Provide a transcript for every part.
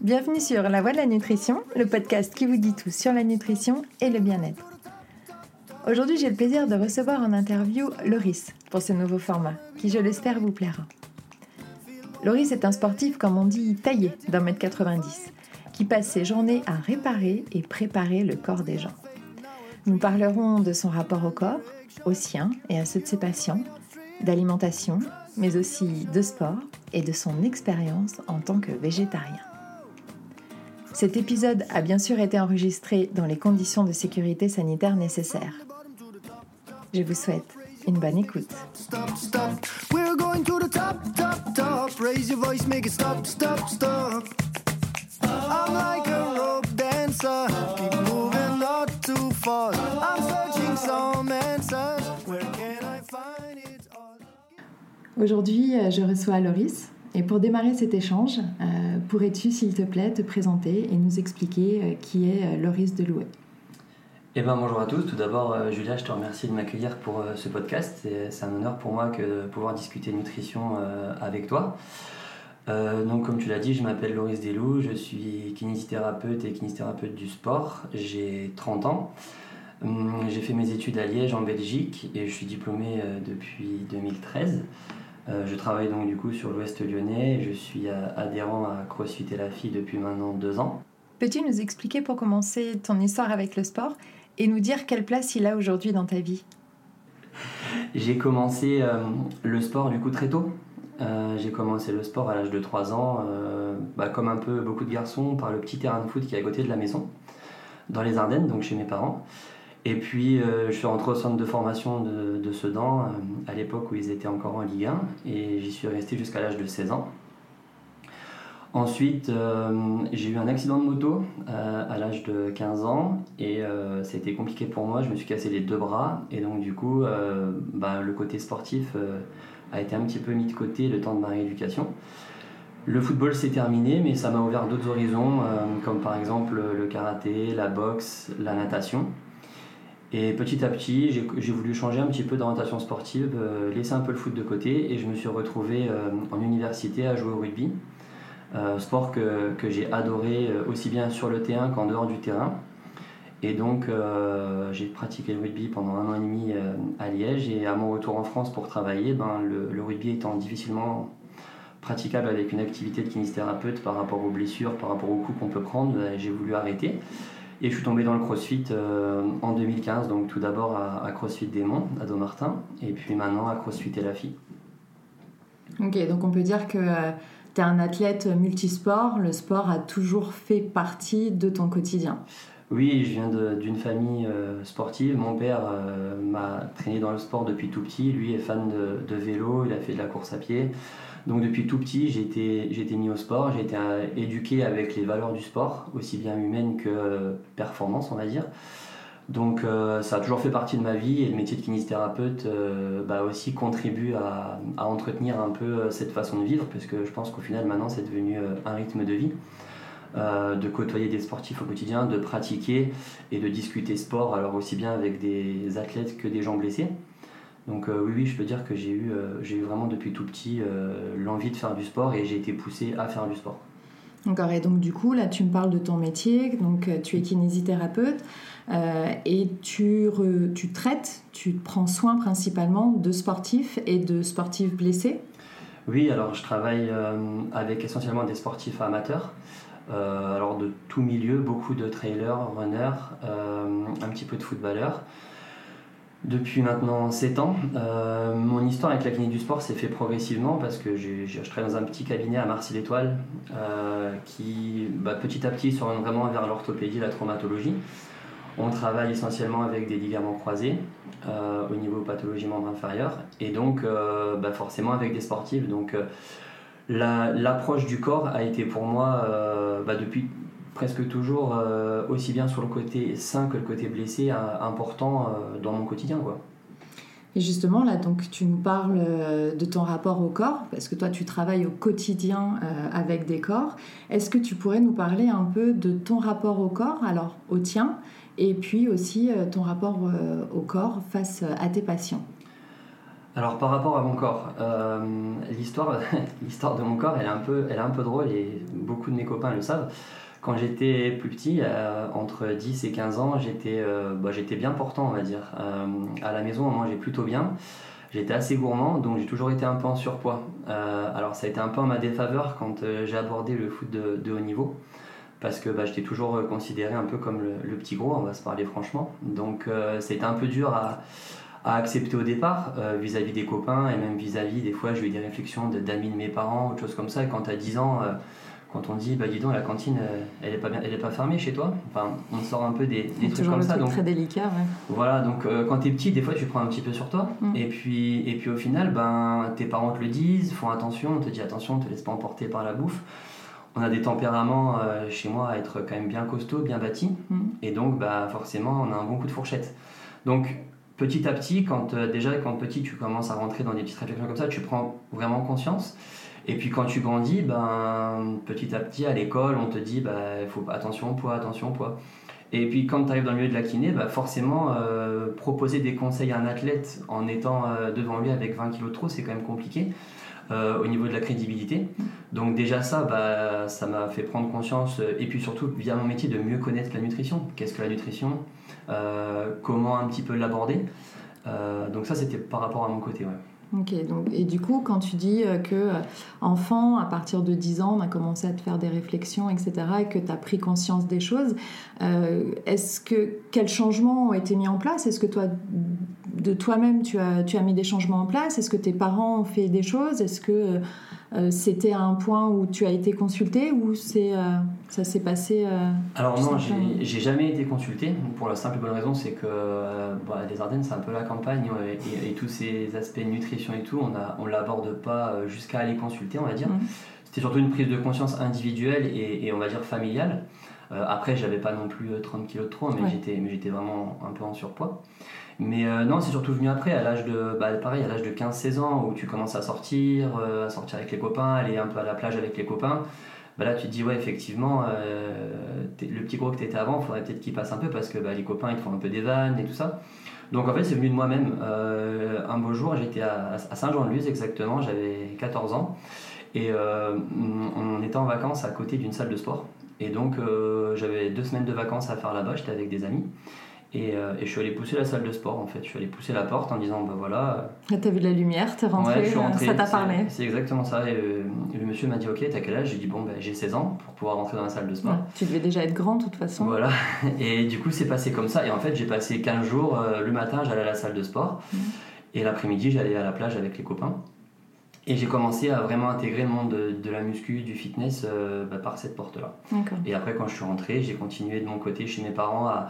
Bienvenue sur La Voix de la Nutrition, le podcast qui vous dit tout sur la nutrition et le bien-être. Aujourd'hui, j'ai le plaisir de recevoir en interview Loris pour ce nouveau format, qui je l'espère vous plaira. Loris est un sportif, comme on dit, taillé d'un mètre 90, qui passe ses journées à réparer et préparer le corps des gens. Nous parlerons de son rapport au corps, au sien et à ceux de ses patients, d'alimentation, mais aussi de sport et de son expérience en tant que végétarien. Cet épisode a bien sûr été enregistré dans les conditions de sécurité sanitaire nécessaires. Je vous souhaite une bonne écoute. Aujourd'hui, euh, je reçois Loris. Et pour démarrer cet échange, euh, pourrais-tu, s'il te plaît, te présenter et nous expliquer euh, qui est Loris Delouet? Eh ben, bonjour à tous. Tout d'abord, Julia, je te remercie de m'accueillir pour ce podcast. C'est un honneur pour moi que de pouvoir discuter nutrition avec toi. donc, comme tu l'as dit, je m'appelle Loris Delouet, je suis kinésithérapeute et kinésithérapeute du sport. J'ai 30 ans. Hum, j'ai fait mes études à Liège en Belgique et je suis diplômé depuis 2013. Euh, je travaille donc du coup sur l'Ouest lyonnais. Je suis adhérent à CrossFit et la fille depuis maintenant deux ans. Peux-tu nous expliquer pour commencer ton histoire avec le sport et nous dire quelle place il a aujourd'hui dans ta vie? J'ai commencé euh, le sport du coup très tôt. Euh, j'ai commencé le sport à l'âge de 3 ans, bah, comme un peu beaucoup de garçons, par le petit terrain de foot qui est à côté de la maison, dans les Ardennes, donc chez mes parents. Et puis, euh, je suis rentré au centre de formation de, Sedan euh, à l'époque où ils étaient encore en Ligue 1 et j'y suis resté jusqu'à l'âge de 16 ans. Ensuite, euh, j'ai eu un accident de moto à l'âge de 15 ans et été compliqué pour moi. Je me suis cassé les deux bras et donc, du coup, bah, le côté sportif a été un petit peu mis de côté le temps de ma rééducation. Le football s'est terminé, mais ça m'a ouvert d'autres horizons, comme par exemple le karaté, la boxe, la natation. Et petit à petit, j'ai voulu changer un petit peu d'orientation sportive, euh, laisser un peu le foot de côté et je me suis retrouvé euh, en université à jouer au rugby. Euh, sport que, j'ai adoré aussi bien sur le terrain qu'en dehors du terrain. Et donc j'ai pratiqué le rugby pendant un an et demi à Liège et à mon retour en France pour travailler, ben, le, le rugby étant difficilement praticable avec une activité de kinésithérapeute par rapport aux blessures, par rapport aux coups qu'on peut prendre, ben, j'ai voulu arrêter. Et je suis tombé dans le CrossFit euh, en 2015, donc tout d'abord à, CrossFit Démon, à Domartin, et puis maintenant à CrossFit et la fille. Ok, donc on peut dire que euh, tu es un athlète multisport, le sport a toujours fait partie de ton quotidien. Oui, je viens d'une famille euh, sportive. Mon père m'a traîné dans le sport depuis tout petit. Lui est fan de, de, vélo, il a fait de la course à pied. Donc depuis tout petit, j'ai été, mis au sport, j'ai été euh, éduqué avec les valeurs du sport, aussi bien humaines que performance, on va dire. Donc euh, ça a toujours fait partie de ma vie et le métier de kinésithérapeute euh, bah, aussi contribue à, entretenir un peu cette façon de vivre parce que je pense qu'au final maintenant c'est devenu un rythme de vie. de côtoyer des sportifs au quotidien, de pratiquer et de discuter sport, alors aussi bien avec des athlètes que des gens blessés. Donc euh, oui, oui, je peux dire que j'ai eu, euh, j'ai eu vraiment depuis tout petit euh, l'envie de faire du sport et j'ai été poussé à faire du sport. D'accord, et donc du coup, là tu me parles de ton métier, donc tu es kinésithérapeute et tu, tu traites, tu prends soin principalement de sportifs et de sportifs blessés? Oui, alors je travaille avec essentiellement des sportifs amateurs. alors de tout milieu, beaucoup de trailers, runners, un petit peu de footballeurs depuis maintenant 7 ans. Euh, mon histoire avec la clinique du sport s'est fait progressivement parce que je travaille dans un petit cabinet à Marcy-l'Étoile euh, qui bah, petit à petit s'oriente vraiment vers l'orthopédie, la traumatologie. On travaille essentiellement avec des ligaments croisés euh, au niveau pathologie membre inférieure et donc bah, forcément avec des sportifs. Donc l'approche du corps a été pour moi bah, depuis presque toujours euh, aussi bien sur le côté sain que le côté blessé important euh, dans mon quotidien quoi. Et justement là donc tu nous parles euh, de ton rapport au corps parce que toi tu travailles au quotidien avec des corps. Est-ce que tu pourrais nous parler un peu de ton rapport au corps alors au tien et puis aussi ton rapport au corps face à tes patients? Alors par rapport à mon corps, euh, l'histoire, l'histoire de mon corps, elle est, un peu, elle est un peu drôle et beaucoup de mes copains le savent. Quand j'étais plus petit, euh, entre 10 et 15 ans, j'étais, euh, bah, j'étais bien portant, on va dire. à la maison, on mangeait plutôt bien. J'étais assez gourmand, donc j'ai toujours été un peu en surpoids. alors ça a été un peu en ma défaveur quand j'ai abordé le foot de, haut niveau parce que bah, j'étais toujours considéré un peu comme le, petit gros, on va se parler franchement. Donc c'était un peu dur à, à accepter au départ euh, vis-à-vis des copains et même vis-à-vis des fois j'ai eu des réflexions d'amis de, mes parents autre chose comme ça et quand as 10 ans euh, quand on dit bah dis donc la cantine euh, elle est pas bien elle est pas fermée chez toi enfin on sort un peu des, des trucs comme ça donc très délicat ouais. voilà donc quand tu es petit des fois tu prends un petit peu sur toi mm. et puis et puis au final ben tes parents te le disent font attention on te dit attention ne te laisse pas emporter par la bouffe on a des tempéraments chez moi à être quand même bien costaud, bien bâtis, mm. et donc bah, forcément on a un bon coup de fourchette. Donc petit à petit, quand euh, déjà quand petit tu commences à rentrer dans des petites réflexions comme ça, tu prends vraiment conscience. Et puis quand tu grandis, ben, petit à petit à l'école, on te dit il faut attention poids, attention poids. Et puis quand tu arrives dans le milieu de la kiné, bah, forcément euh, proposer des conseils à un athlète en étant euh, devant lui avec 20 kg de trop, c'est quand même compliqué. au niveau de la crédibilité. Donc déjà ça, bah, ça m'a fait prendre conscience, et puis surtout via mon métier, de mieux connaître la nutrition. Qu'est-ce que la nutrition? Euh, comment un petit peu l'aborder? Euh, donc ça, c'était par rapport à mon côté. Ok, donc, et du coup, quand tu dis euh, que enfant, à partir de 10 ans, on a commencé à te faire des réflexions, etc., et que tu as pris conscience des choses, est-ce que quels changements ont été mis en place? Est-ce que toi, de toi-même, tu as, tu as mis des changements en place? Est-ce que tes parents ont fait des choses? Est-ce que euh, c'était un point où tu as été consulté ou c'est, euh, ça s'est passé euh, Alors non, j'ai, jamais été consulté pour la simple bonne raison, c'est que bah, les Ardennes c'est un peu la campagne et, tous ces aspects de nutrition et tout, on a, on l'aborde pas jusqu'à aller consulter, on va dire. Mmh. C'était surtout une prise de conscience individuelle et, on va dire familiale. après, j'avais pas non plus 30 kilos de trop, mais j'étais, mais j'étais vraiment un peu en surpoids. Mais euh, non, c'est surtout venu après, à l'âge de, bah, à l'âge de 15-16 ans, où tu commences à sortir, euh, à sortir avec les copains, aller un peu à la plage avec les copains. Bah là, tu te dis, ouais, effectivement, euh, le petit gros que tu étais avant, faudrait peut-être qu'il passe un peu parce que bah, les copains, ils te font un peu des vannes et tout ça. Donc en fait, c'est venu de moi-même. un beau jour, j'étais à, Saint-Jean-de-Luz exactement, j'avais 14 ans. Et on était en vacances à côté d'une salle de sport. Et donc, j'avais deux semaines de vacances à faire là-bas, j'étais avec des amis. Euh, et, je suis allé pousser la salle de sport en fait. Je suis allé pousser la porte en disant bah voilà. Euh, t'as vu la lumière, t'es rentré, rentré, ça t'a parlé. C'est exactement ça. Et le, monsieur m'a dit ok, t'as quel âge? J'ai dit bon bah, j'ai 16 ans pour pouvoir rentrer dans la salle de sport. tu devais déjà être grand de toute façon. Voilà. Et du coup c'est passé comme ça. Et en fait j'ai passé 15 jours. Euh, le matin j'allais à la salle de sport. Mmh. Et l'après-midi j'allais à la plage avec les copains. Et j'ai commencé à vraiment intégrer le monde de, la muscu, du fitness bah, par cette porte-là. Et après, quand je suis rentré, j'ai continué de mon côté chez mes parents à,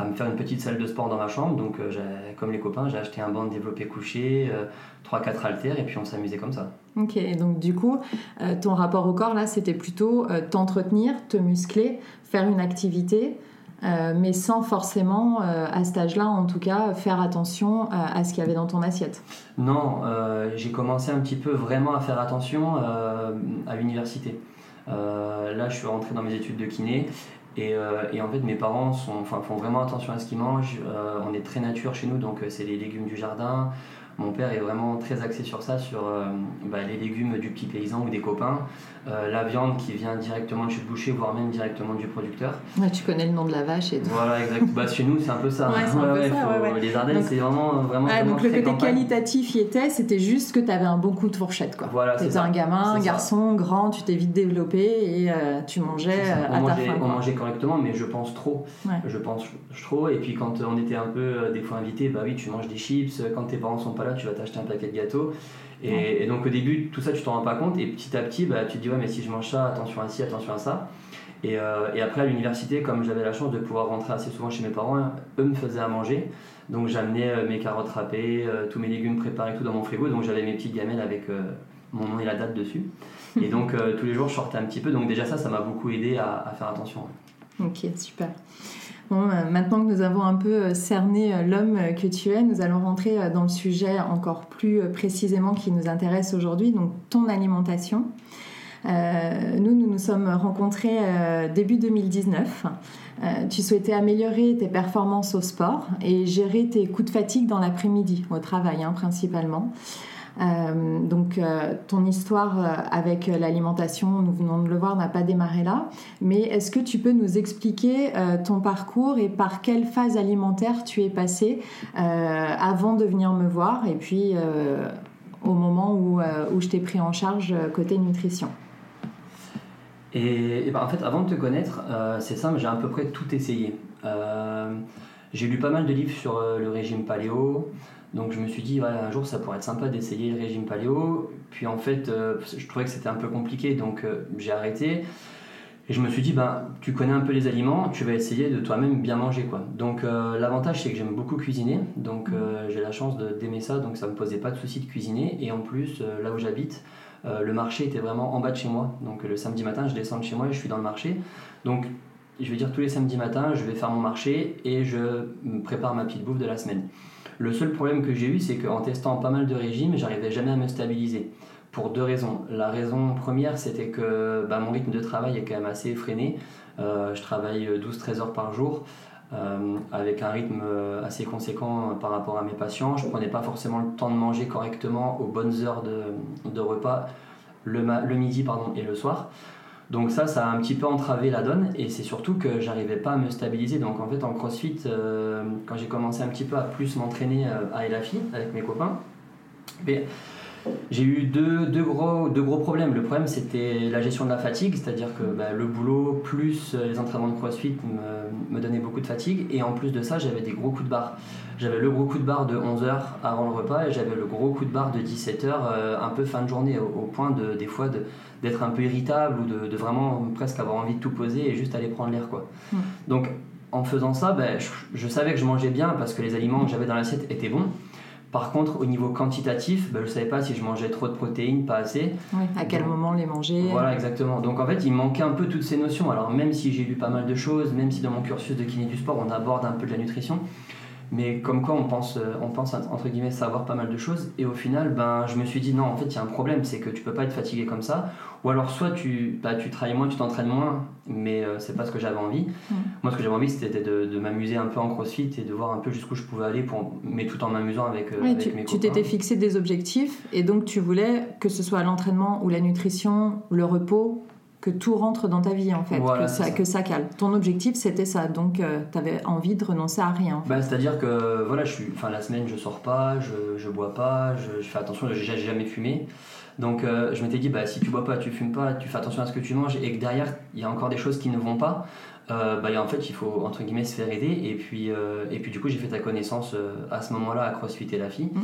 à me faire une petite salle de sport dans ma chambre. Donc, euh, comme les copains, j'ai acheté un banc de développé couché, 3-4 euh, haltères, et puis on s'amusait comme ça. Ok, donc du coup, euh, ton rapport au corps, là, c'était plutôt t'entretenir, te muscler, faire une activité. mais sans forcément, à cet âge-là en tout cas, faire attention à ce qu'il y avait dans ton assiette. Non, j'ai commencé un petit peu vraiment à faire attention à l'université. là, je suis rentré dans mes études de kiné euh, et, en fait, mes parents sont, font vraiment attention à ce qu'ils mangent. Euh, on est très nature chez nous, donc euh, c'est les légumes du jardin. Mon père est vraiment très axé sur ça, sur bah, les légumes du petit paysan ou des copains. Euh, la viande qui vient directement de chez le boucher, voire même directement du producteur. tu connais le nom de la vache et tout. Voilà, exact. bah, chez nous, c'est un peu ça. les Ardennes, c'est vraiment, vraiment, Donc le côté qualitatif y était, c'était juste que tu avais un bon coup de fourchette. Quoi. Voilà, tu étais un gamin, un garçon, grand, tu t'es vite développé et euh, tu mangeais euh, à ta faim. On mangeait correctement, mais je pense trop. Je pense trop. Et puis quand on était un peu des fois invités, bah oui, tu manges des chips. Quand tes parents sont pas là, tu vas t'acheter un paquet de gâteaux. Et, donc au début, tout ça, tu t'en rends pas compte. Et petit à petit, bah, tu te dis, ouais, mais si je mange ça, attention à ci, attention à ça. Et, euh, et après, à l'université, comme j'avais la chance de pouvoir rentrer assez souvent chez mes parents, eux me faisaient à manger. Donc j'amenais euh, mes carottes râpées, euh, tous mes légumes préparés, tout dans mon frigo. Donc j'avais mes petites gamelles avec mon nom et la date dessus. Et donc tous les jours, je sortais un petit peu. Donc déjà ça, ça m'a beaucoup aidé à, à faire attention. Ok, super. Euh, maintenant que nous avons un peu euh, cerné euh, l'homme que tu es, nous allons rentrer dans le sujet encore plus précisément qui nous intéresse aujourd'hui, donc ton alimentation. nous, nous nous sommes rencontrés début 2019. tu souhaitais améliorer tes performances au sport et gérer tes coups de fatigue dans l'après-midi, au travail hein, principalement. Euh, donc euh, ton histoire euh, avec l'alimentation, nous venons de le voir, n'a pas démarré là. Mais est-ce que tu peux nous expliquer ton parcours et par quelle phase alimentaire tu es passé avant de venir me voir et puis au moment où, où je t'ai pris en charge côté nutrition? Et, ben, en fait, avant de te connaître, c'est simple, j'ai à peu près tout essayé. j'ai lu pas mal de livres sur le régime paléo, donc je me suis dit, un jour ça pourrait être sympa d'essayer le régime paléo. Puis en fait, euh, je trouvais que c'était un peu compliqué, donc euh, j'ai arrêté. Et je me suis dit, ben, tu connais un peu les aliments, tu vas essayer de toi-même bien manger. Quoi. Donc euh, l'avantage, c'est que j'aime beaucoup cuisiner. Donc j'ai la chance d'aimer ça, donc ça ne me posait pas de souci de cuisiner. Et en plus, là où j'habite, le marché était vraiment en bas de chez moi. Donc le samedi matin, je descends de chez moi et je suis dans le marché. Donc je vais dire tous les samedis matins, je vais faire mon marché et je prépare ma petite bouffe de la semaine. Le seul problème que j'ai eu, c'est qu'en testant pas mal de régimes, j'arrivais jamais à me stabiliser. Pour deux raisons. La raison première, c'était que bah, mon rythme de travail est quand même assez effréné. Euh, je travaille 12-13 heures par jour. Euh, avec un rythme euh, assez conséquent par rapport à mes patients. Je ne prenais pas forcément le temps de manger correctement aux bonnes heures de, repas le, le, midi pardon, et le soir. Donc ça, ça a un petit peu entravé la donne et c'est surtout que j'arrivais pas à me stabiliser. Donc en fait en CrossFit, euh, quand j'ai commencé un petit peu à plus m'entraîner euh, à Elafi avec mes copains, j'ai eu deux, deux, gros, deux gros problèmes. Le problème c'était la gestion de la fatigue, c'est-à-dire que bah, le boulot plus les entraînements de CrossFit me, me donnaient beaucoup de fatigue et en plus de ça j'avais des gros coups de barre. J'avais le gros coup de barre de 11h avant le repas et j'avais le gros coup de barre de 17h euh, un peu fin de journée au, au point de des fois de d'être un peu irritable ou de, vraiment presque avoir envie de tout poser et juste aller prendre l'air quoi. Hmm. Donc en faisant ça, ben, je, savais que je mangeais bien parce que les aliments que j'avais dans l'assiette étaient bons. Par contre, au niveau quantitatif, ben, je ne savais pas si je mangeais trop de protéines, pas assez. à quel moment les manger. Voilà, exactement. Donc en fait, il manquait un peu toutes ces notions. Alors même si j'ai lu pas mal de choses, même si dans mon cursus de kiné du sport, on aborde un peu de la nutrition, mais comme quoi on pense, euh, on pense entre guillemets savoir pas mal de choses et au final ben, je me suis dit non en fait il y a un problème c'est que tu peux pas être fatigué comme ça ou alors soit tu, bah, tu travailles moins, tu t'entraînes moins mais euh, c'est pas ce que j'avais envie. Mm. Moi ce que j'avais envie c'était de, de m'amuser un peu en crossfit et de voir un peu jusqu'où je pouvais aller pour, mais tout en m'amusant avec, euh, avec tu, mes Tu t'étais fixé des objectifs et donc tu voulais que ce soit l'entraînement ou la nutrition, le repos que tout rentre dans ta vie en fait, que, ça, que ça cale. Ton objectif c'était ça, donc euh, tu avais envie de renoncer à rien. Bah, C'est-à-dire que voilà, je suis, enfin, la semaine je sors pas, je, je bois pas, je, fais attention, j'ai jamais fumé. Donc euh, je m'étais dit, bah, si tu bois pas, tu fumes pas, tu fais attention à ce que tu manges et que derrière il y a encore des choses qui ne vont pas, euh, bah, en fait il faut entre guillemets se faire aider. Et puis, et puis du coup j'ai fait ta connaissance à ce moment-là à CrossFit et la fille. Mmh.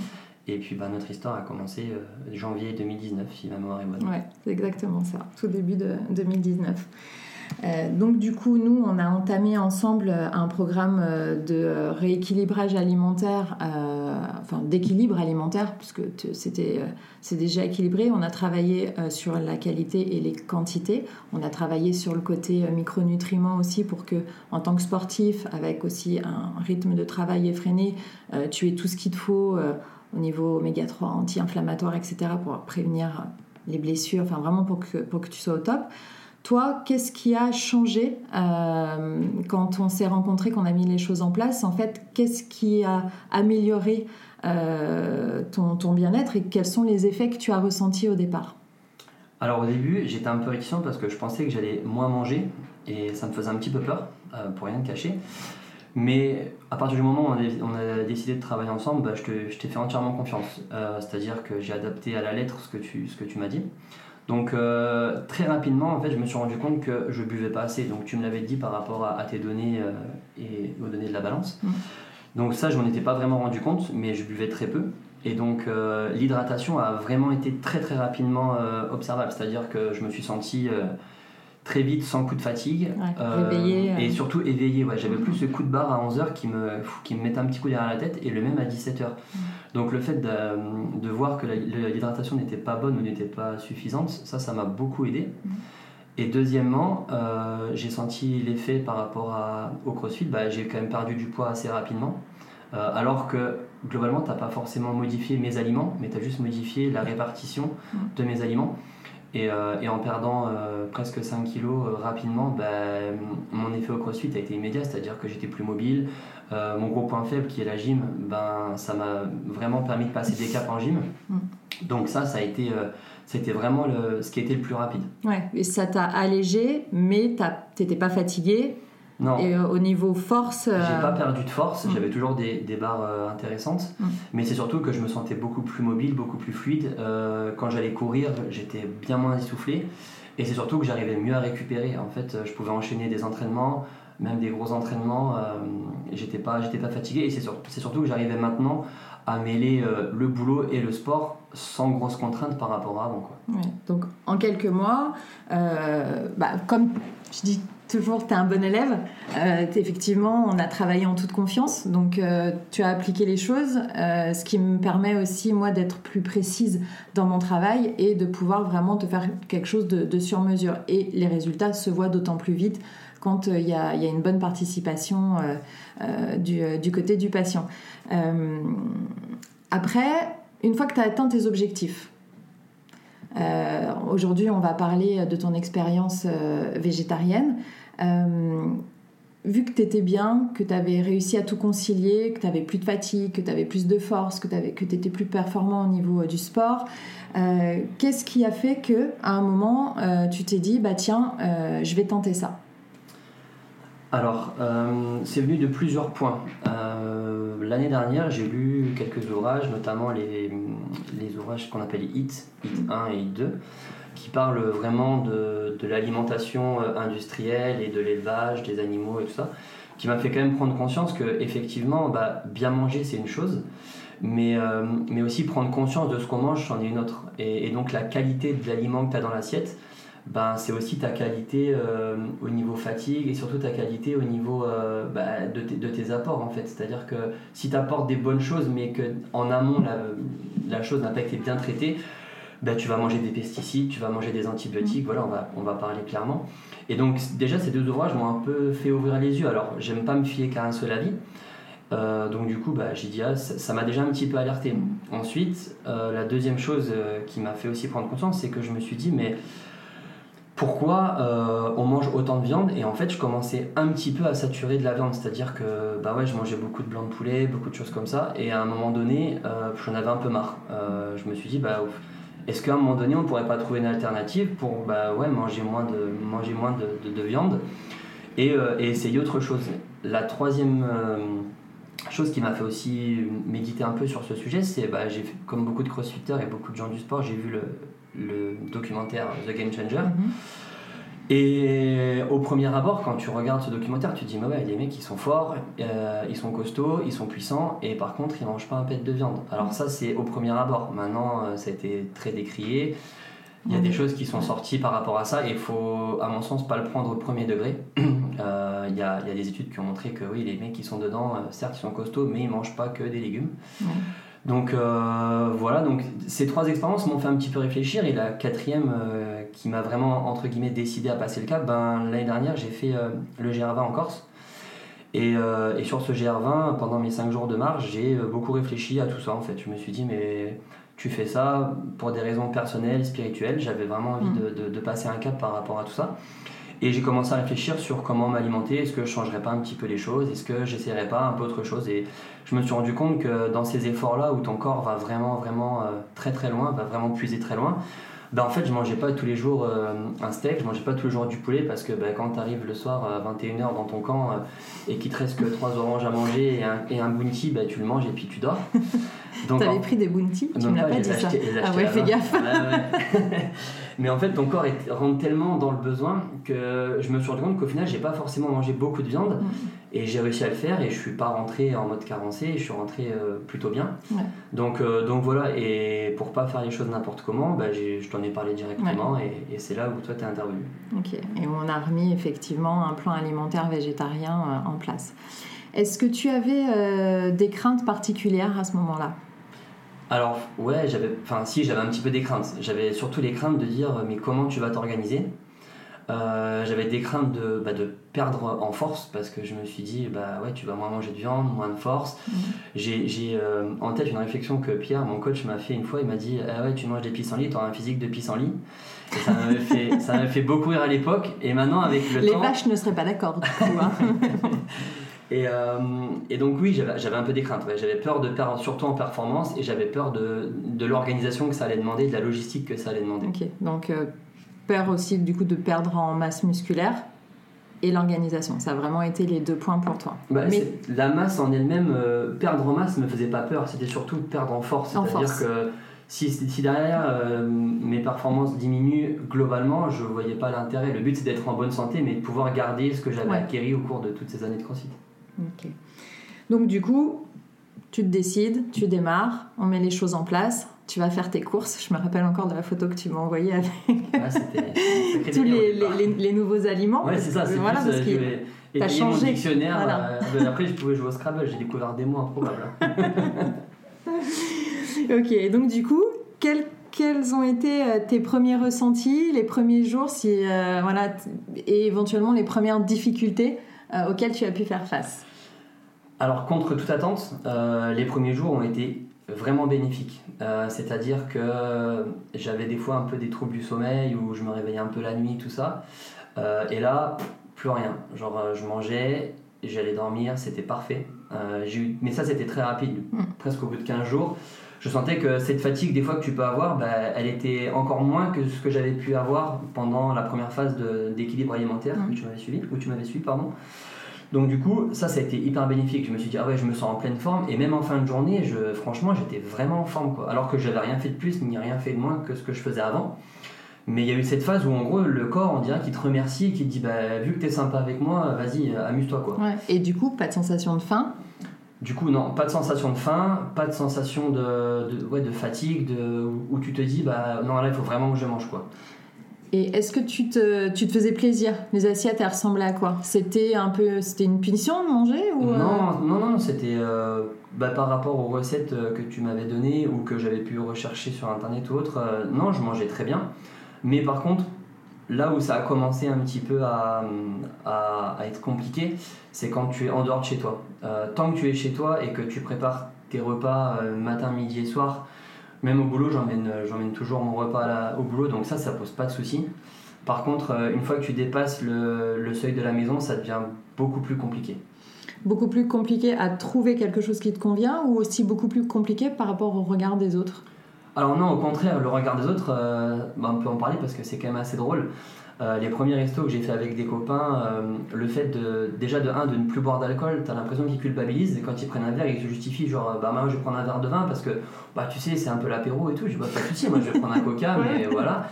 Et puis bah, notre histoire a commencé euh, janvier 2019, si ma mémoire est bonne. Ouais, c'est exactement ça, tout début de 2019. Euh, donc du coup, nous, on a entamé ensemble un programme euh, de rééquilibrage alimentaire, enfin d'équilibre alimentaire, puisque c'était c'est déjà équilibré. On a travaillé sur la qualité et les quantités. On a travaillé sur le côté micronutriments aussi pour que, en tant que sportif, avec aussi un rythme de travail effréné, tu aies tout ce qu'il te faut au niveau oméga 3, anti-inflammatoire, etc., pour prévenir les blessures, enfin vraiment pour que, pour que tu sois au top. Toi, qu'est-ce qui a changé euh, quand on s'est rencontrés, qu'on a mis les choses en place? En fait, qu'est-ce qui a amélioré euh, ton, ton bien-être et quels sont les effets que tu as ressentis au départ? Alors au début, j'étais un peu réticent parce que je pensais que j'allais moins manger et ça me faisait un petit peu peur, euh, pour rien te cacher. Mais à partir du moment où on a, décidé de travailler ensemble, bah, je t'ai fait entièrement confiance. Euh, c'est-à-dire que j'ai adapté à la lettre ce que tu, ce que tu m'as dit. Donc euh, très rapidement, en fait, je me suis rendu compte que je buvais pas assez. Donc tu me l'avais dit par rapport à, tes données euh, et aux données de la balance. Mmh. Donc ça, je m'en étais pas vraiment rendu compte, mais je buvais très peu. Et donc l'hydratation a vraiment été très très rapidement observable. C'est-à-dire que je me suis senti très vite sans coup de fatigue. Euh, euh, et surtout éveillé ouais, j'avais plus ce coup de barre à 11h qui me, qui me mettait un petit coup derrière la tête et le même à 17h mm. donc le fait de, de voir que l'hydratation n'était pas bonne ou n'était pas suffisante ça ça m'a beaucoup aidé. Mm. et deuxièmement euh, j'ai senti l'effet par rapport à, au crossfit. Bah, j'ai quand même perdu du poids assez rapidement. Alors que globalement tu n'as pas forcément modifié mes aliments mais tu as juste modifié la répartition mm. de mes aliments Et, et en perdant presque 5 kilos rapidement, bah, mon effet au crossfit a été immédiat, c'est-à-dire que j'étais plus mobile. mon gros point faible qui est la gym, ben, ça m'a vraiment permis de passer des caps en gym. Mm. Donc ça, ça a été c'était vraiment le, ce qui était le plus rapide. Ouais, et ça t'a allégé, mais t'étais pas fatigué. Non. Et euh, au niveau force. Euh, J'ai pas perdu de force, mm. j'avais toujours des, des barres euh, intéressantes, mm. mais c'est surtout que je me sentais beaucoup plus mobile, beaucoup plus fluide. quand j'allais courir, j'étais bien moins essoufflé, et c'est surtout que j'arrivais mieux à récupérer. En fait, je pouvais enchaîner des entraînements, même des gros entraînements, j'étais pas, pas fatigué, et c'est surtout que j'arrivais maintenant à mêler le boulot et le sport sans grosse contrainte par rapport à avant. Quoi. donc en quelques mois, euh, bah, comme je dis toujours, tu es un bon élève, euh, effectivement, on a travaillé en toute confiance, donc euh, tu as appliqué les choses, ce qui me permet aussi, moi, d'être plus précise dans mon travail et de pouvoir vraiment te faire quelque chose de, sur mesure. Et les résultats se voient d'autant plus vite quand il y, a une bonne participation du, côté du patient. après, une fois que tu as atteint tes objectifs, euh, aujourd'hui on va parler de ton expérience euh, végétarienne. Euh, vu que tu étais bien, que tu avais réussi à tout concilier, que tu avais plus de fatigue, que tu avais plus de force, que tu étais plus performant au niveau du sport, qu'est-ce qui a fait que à un moment tu t'es dit bah tiens, je vais tenter ça? Alors, c'est venu de plusieurs points. L'année dernière, j'ai lu quelques ouvrages, notamment les, les ouvrages qu'on appelle HIT, HIT 1 et HIT 2, qui parlent vraiment de, de l'alimentation euh, industrielle et de l'élevage des animaux et tout ça, qui m'a fait quand même prendre conscience que effectivement, bah, bien manger c'est une chose, mais, euh, mais aussi prendre conscience de ce qu'on mange, c'en est une autre. Et, et, donc la qualité de l'aliment que tu as dans l'assiette, ben, c'est aussi ta qualité euh, au niveau fatigue et surtout ta qualité au niveau euh, bah, de, de, tes apports en fait. C'est-à-dire que si tu apportes des bonnes choses mais que en amont la, la chose n'a pas été bien traitée, ben, tu vas manger des pesticides, tu vas manger des antibiotiques, voilà, on va, on va parler clairement. Et donc déjà ces deux ouvrages m'ont un peu fait ouvrir les yeux. Alors j'aime pas me fier qu'à un seul avis. Euh, donc du coup, bah, j'ai dit, ah, ça m'a déjà un petit peu alerté. Ensuite, la deuxième chose qui m'a fait aussi prendre conscience, c'est que je me suis dit, mais pourquoi euh, on mange autant de viande et en fait je commençais un petit peu à saturer de la viande. C'est à dire que bah ouais je mangeais beaucoup de blanc de poulet beaucoup de choses comme ça. Et à un moment donné euh, j'en avais un peu marre. Euh, je me suis dit bah est-ce qu'à un moment donné on pourrait pas trouver une alternative pour bah ouais manger moins de manger moins de, viande et, et, essayer autre chose? La troisième chose qui m'a fait aussi méditer un peu sur ce sujet c'est bah j'ai comme beaucoup de crossfitters et beaucoup de gens du sport j'ai vu le le documentaire The Game Changer. Mhm. Et au premier abord, quand tu regardes ce documentaire, tu te dis, mais ouais, les mecs, ils sont forts, euh, ils sont costauds, ils sont puissants, et par contre, ils mangent pas un pet de viande. Alors ça, c'est au premier abord. Maintenant, euh, ça a été très décrié. Il y a des choses qui sont sorties par rapport à ça, et il faut, à mon sens, pas le prendre au premier degré. Euh, il y, a, y, a, des études qui ont montré que oui, les mecs qui sont dedans, certes, ils sont costauds, mais ils mangent pas que des légumes. Donc euh, voilà, donc ces trois expériences m'ont fait un petit peu réfléchir et la quatrième euh, qui m'a vraiment entre guillemets décidé à passer le cap, ben, l'année dernière j'ai fait euh, le GR20 en Corse et, et, sur ce GR20 pendant mes 5 jours de marche j'ai beaucoup réfléchi à tout ça en fait. Je me suis dit mais tu fais ça pour des raisons personnelles, spirituelles, j'avais vraiment envie de, de, passer un cap par rapport à tout ça. Et j'ai commencé à réfléchir sur comment m'alimenter, est-ce que je changerais pas un petit peu les choses, est-ce que j'essaierais pas un peu autre chose? Et je me suis rendu compte que dans ces efforts-là, où ton corps va vraiment, vraiment euh, très très loin, va vraiment puiser très loin, ben en fait, je mangeais pas tous les jours euh, un steak, je mangeais pas tous les jours du poulet parce que ben, quand tu arrives le soir à 21h dans ton camp euh, et qu'il te reste que 3 oranges à manger et un, et un bounty, ben, tu le manges et puis tu dors. T'avais pris des bounty? Tu me l'as pas, dit ça. ah ouais, fais gaffe. Mais en fait, ton corps rentre tellement dans le besoin que je me suis rendu compte qu'au final, j'ai pas forcément mangé beaucoup de viande. Mm. Et j'ai réussi à le faire et je suis pas rentré en mode carencé je suis rentré euh, plutôt bien. Donc, euh, donc voilà, et pour pas faire les choses n'importe comment, bah, je t'en ai parlé directement et, et c'est là où toi tu es intervenu. Ok, et on a remis effectivement un plan alimentaire végétarien euh, en place. Est-ce que tu avais des craintes particulières à ce moment-là? Alors ouais, j'avais, enfin si, j'avais un petit peu des craintes. J'avais surtout les craintes de dire mais comment tu vas t'organiser? Euh, j'avais des craintes de, bah, de perdre en force parce que je me suis dit bah ouais tu vas moins manger de viande moins de force mhm. j'ai euh, en tête une réflexion que Pierre mon coach m'a fait une fois il m'a dit ah ouais tu manges des pissenlits tu auras un physique de pissenlit et ça m'avait fait ça m'avait fait beaucoup rire à l'époque et maintenant avec le les temps les vaches ne seraient pas d'accord hein. et, euh, et, donc oui j'avais un peu des craintes j'avais peur de perdre surtout en performance et j'avais peur de, de l'organisation que ça allait demander de la logistique que ça allait demander ok donc euh, peur aussi du coup de perdre en masse musculaire et l'organisation. Ça a vraiment été les deux points pour toi. Bah, Mais la masse en elle-même, euh, perdre en masse ne me faisait pas peur. C'était surtout perdre en force. C'est-à-dire que si, si derrière euh, mes performances diminuent globalement, je ne voyais pas l'intérêt. Le but c'est d'être en bonne santé, mais de pouvoir garder ce que j'avais acquis au cours de toutes ces années de CrossFit. Ok. Donc du coup, tu te décides, tu démarres, on met les choses en place tu vas faire tes courses. Je me rappelle encore de la photo que tu m'as envoyée avec ah, tous les, les, les, nouveaux aliments. Ouais, c'est ça. C'est voilà, plus, parce euh, que t'as changé. Mon dictionnaire. Euh, après, je pouvais jouer au Scrabble. J'ai découvert des mots improbables. ok, donc du coup, quels, quels ont été euh, tes premiers ressentis, les premiers jours, si voilà, et éventuellement les premières difficultés auxquelles tu as pu faire face? Alors, contre toute attente, les premiers jours ont été vraiment bénéfique. Euh, c'est-à-dire que j'avais des fois un peu des troubles du sommeil où je me réveillais un peu la nuit, tout ça. Euh, et là, plus rien. Genre, euh, je mangeais, j'allais dormir, c'était parfait. mais ça, c'était très rapide, mm. presque au bout de 15 jours. Je sentais que cette fatigue, des fois, que tu peux avoir, bah, elle était encore moins que ce que j'avais pu avoir pendant la première phase d'équilibre alimentaire mm. que tu m'avais suivi, ou tu m'avais suivi, pardon. Donc du coup, ça, ça a été hyper bénéfique. Je me suis dit, ah ouais, je me sens en pleine forme. Et même en fin de journée, je, franchement, j'étais vraiment en forme. Quoi. Alors que j'avais rien fait de plus, ni rien fait de moins que ce que je faisais avant. Mais il y a eu cette phase où en gros, le corps, on dirait qu'il te remercie et qu'il te dit, bah, vu que t'es sympa avec moi, vas-y, amuse-toi. quoi. Ouais. Et du coup, pas de sensation de faim? Du coup, non, pas de sensation de faim, pas de sensation de, de, ouais, de fatigue, de, où tu te dis, bah non, là, il faut vraiment que je mange, quoi. Et est-ce que tu te, tu te, faisais plaisir? Les assiettes, elles ressemblaient à quoi? C'était un peu, c'était une punition de manger ou euh? Non, non, non, c'était euh, bah, par rapport aux recettes euh, que tu m'avais données ou que j'avais pu rechercher sur internet ou autre. non, je mangeais très bien. Mais par contre, là où ça a commencé un petit peu à, à, à être compliqué, c'est quand tu es en dehors de chez toi. tant que tu es chez toi et que tu prépares tes repas matin, midi et soir, même au boulot, j'emmène, j'emmène toujours mon repas au boulot, donc ça, ça pose pas de souci. Par contre, euh, une fois que tu dépasses le, le, seuil de la maison, ça devient beaucoup plus compliqué. Beaucoup plus compliqué à trouver quelque chose qui te convient ou aussi beaucoup plus compliqué par rapport au regard des autres? Alors non, au contraire, le regard des autres, euh, bah, on peut en parler parce que c'est quand même assez drôle. Euh, les premiers restos que j'ai fait avec des copains, euh, le fait de déjà de un de ne plus boire d'alcool, t'as l'impression qu'ils culpabilisent et quand ils prennent un verre, ils se justifient genre bah moi je vais prendre un verre de vin parce que bah tu sais c'est un peu l'apéro et tout. Je bah pas de souci, moi je vais prendre un coca mais voilà.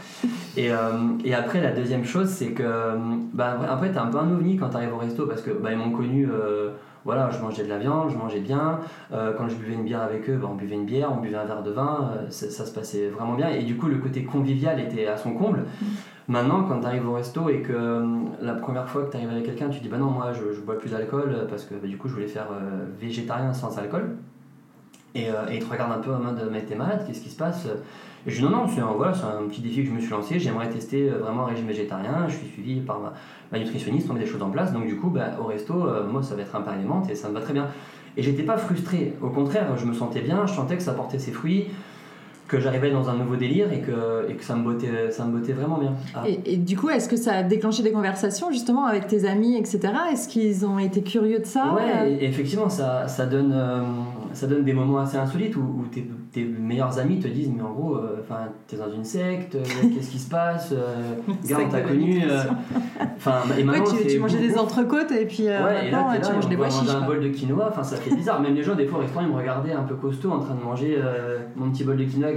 Et, euh, et, après la deuxième chose c'est que bah après t'es un peu un ovni quand t'arrives au resto parce que bah ils m'ont connu voilà, je mangeais de la viande, je mangeais bien. quand je buvais une bière avec eux, bah, on buvait une bière, on buvait un verre de vin, ça, se passait vraiment bien. Et du coup, le côté convivial était à son comble. Maintenant, quand tu arrives au resto et que euh, la première fois que tu arrives avec quelqu'un, tu dis bah non, moi je, bois plus d'alcool parce que bah, du coup je voulais faire euh, végétarien sans alcool. Et, euh, et, il te regarde un peu en mode mais t'es malade, qu'est-ce qui se passe? Et je dis non, non, c'est un, voilà, un petit défi que je me suis lancé, j'aimerais tester vraiment un régime végétarien, je suis suivi par ma, nutritionniste, on met des choses en place, donc du coup bah, au resto, moi ça va être un pain et ça me va très bien. Et j'étais pas frustré, au contraire, je me sentais bien, je sentais que ça portait ses fruits que j'arrivais dans un nouveau délire et que, et que ça, me bottait, ça me bottait vraiment bien. Ah. Et, du coup, est-ce que ça a déclenché des conversations justement avec tes amis, etc. Est-ce qu'ils ont été curieux de ça? Ouais, effectivement, ça, ça, donne, euh, ça donne des moments assez insolites où, où tes, tes, meilleurs amis te disent Mais en gros, euh, enfin t'es dans une secte, euh, qu'est-ce qui se passe Regarde, t'as connu. Enfin, et maintenant, ouais, tu, tu mangeais des entrecôtes et puis ouais, maintenant, et là, tu manges des pois chiches. un bol de quinoa, enfin ça fait bizarre. Même les gens, des fois au restaurant, ils me regardaient un peu costaud en train de manger mon petit bol de quinoa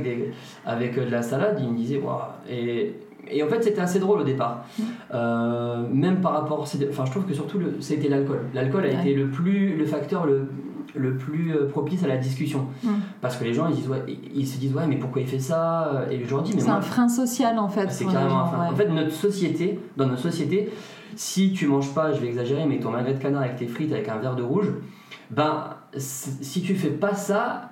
avec, euh, de la salade, il me disait waouh. Et, et en fait, c'était assez drôle au départ. Mm. Euh, même par rapport. Enfin, je trouve que surtout, c'était l'alcool. L'alcool a été le, plus, le facteur le, le plus euh, propice à la discussion. Mm. Parce que les gens, ils, disent, ouais, ils se disent Ouais, mais pourquoi il fait ça? Et je leur dis Mais C'est un frein social en fait. C'est carrément un frein. En fait, notre société, dans notre société, si tu manges pas, je vais exagérer, mais ton magret de canard avec tes frites avec un verre de rouge, ben, si tu fais pas ça,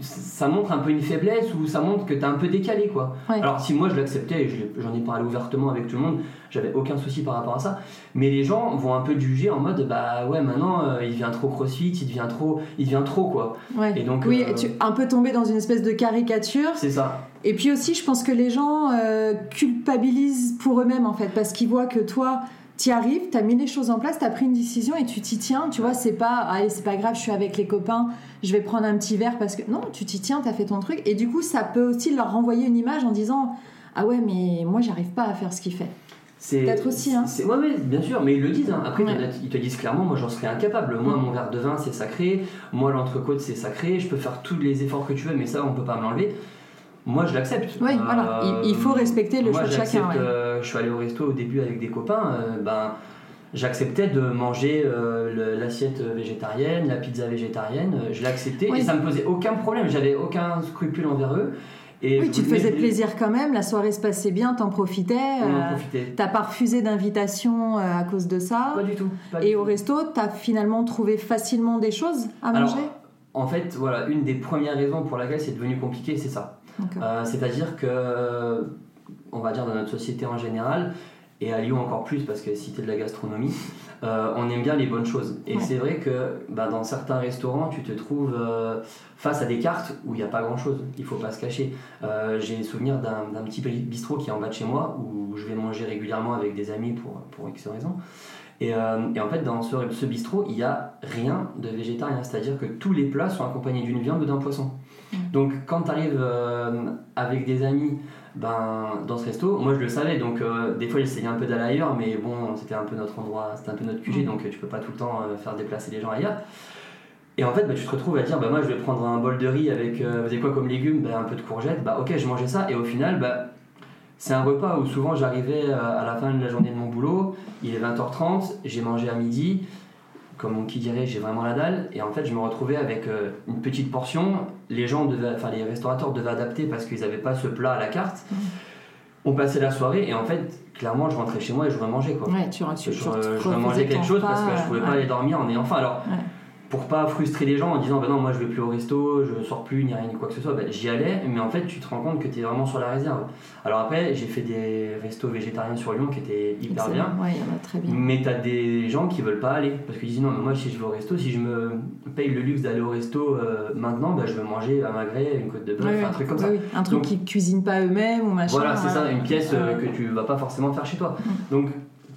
ça montre un peu une faiblesse ou ça montre que tu es un peu décalé quoi. Alors si moi je l'acceptais et j'en ai parlé ouvertement avec tout le monde, j'avais aucun souci par rapport à ça. Mais les gens vont un peu juger en mode bah ouais maintenant euh, il devient trop crossfit, il devient trop, il devient trop quoi. Et donc oui, euh, tu un peu tombé dans une espèce de caricature. C'est ça. Et puis aussi je pense que les gens euh, culpabilisent pour eux-mêmes en fait parce qu'ils voient que toi tu arrives, tu as mis les choses en place, tu as pris une décision et tu t'y tiens. Tu vois, c'est pas, allez, c'est pas grave, je suis avec les copains, je vais prendre un petit verre parce que. Non, tu t'y tiens, tu as fait ton truc. Et du coup, ça peut aussi leur renvoyer une image en disant Ah ouais, mais moi, j'arrive pas à faire ce qu'il fait. C'est peut-être aussi. Hein. Ouais, ouais, bien sûr, mais ils le disent. Hein. Après, ils te disent clairement Moi, j'en serais incapable. Moi, mon verre de vin, c'est sacré. Moi, l'entrecôte, c'est sacré. Je peux faire tous les efforts que tu veux, mais ça, on peut pas me l'enlever moi je l'accepte. Oui, voilà. Il, faut respecter le choix de chacun. Euh, je suis allé au resto au début avec des copains, euh, ben, j'acceptais de manger euh, l'assiette végétarienne, la pizza végétarienne, je l'acceptais et ça me posait aucun problème, j'avais aucun scrupule envers eux. Et oui, tu te faisais plaisir quand même, la soirée se passait bien, t'en profitais. T'as pas refusé d'invitation à cause de ça. Pas du tout. et au resto, t'as finalement trouvé facilement des choses à manger? En fait, voilà, une des premières raisons pour laquelle c'est devenu compliqué, c'est ça. Euh, c'est-à-dire que, on va dire dans notre société en général, et à Lyon encore plus parce que cité de la gastronomie, euh, on aime bien les bonnes choses. Et c'est vrai que bah, dans certains restaurants, tu te trouves euh, face à des cartes où il n'y a pas grand-chose, il faut pas se cacher. J'ai souvenir d'un petit bistrot qui est en bas de chez moi où je vais manger régulièrement avec des amis pour, pour X raisons. Et, et, en fait, dans ce, ce bistrot, il n'y a rien de végétarien, c'est-à-dire que tous les plats sont accompagnés d'une viande ou d'un poisson. Mm. Donc quand tu arrives euh, avec des amis ben, dans ce resto, moi je le savais, donc euh, des fois j'essayais un peu d'aller ailleurs, mais bon, c'était un peu notre endroit, c'était un peu notre QG, mm. donc tu peux pas tout le temps euh, faire déplacer les gens ailleurs. Et en fait, bah, tu te retrouves à dire, bah, moi je vais prendre un bol de riz avec, vous savez quoi comme légumes, bah, un peu de courgettes, bah ok, je mangeais ça, et au final, bah, c'est un repas où souvent j'arrivais à la fin de la journée de mon boulot, il est 20h30, j'ai mangé à midi, comme qui dirait, j'ai vraiment la dalle. Et en fait, je me retrouvais avec euh, une petite portion. Les gens devaient, enfin, les restaurateurs devaient adapter parce qu'ils n'avaient pas ce plat à la carte. Mmh. On passait la soirée et en fait, clairement, je rentrais chez moi et je voulais manger quoi. Ouais, tu, tu, je, je, quelque chose parce que je pouvais pas aller dormir en ayant faim. Alors, pour pas frustrer les gens en disant bah non moi je vais plus au resto, je sors plus ni rien ni quoi que ce soit, bah, j'y allais mais en fait tu te rends compte que tu es vraiment sur la réserve. Alors après j'ai fait des restos végétariens sur Lyon qui étaient hyper bien. Ouais, y en a très bien. Mais tu as des gens qui veulent pas aller parce qu'ils disent non mais moi si je vais au resto, si je me paye le luxe d'aller au resto euh, maintenant, bah, je veux manger à Magret une côte de bœuf, un truc comme ça. Un truc qu'ils cuisinent pas eux-mêmes ou machin. Voilà, c'est ça, une pièce euh, que tu vas pas forcément faire chez toi. Mm. Donc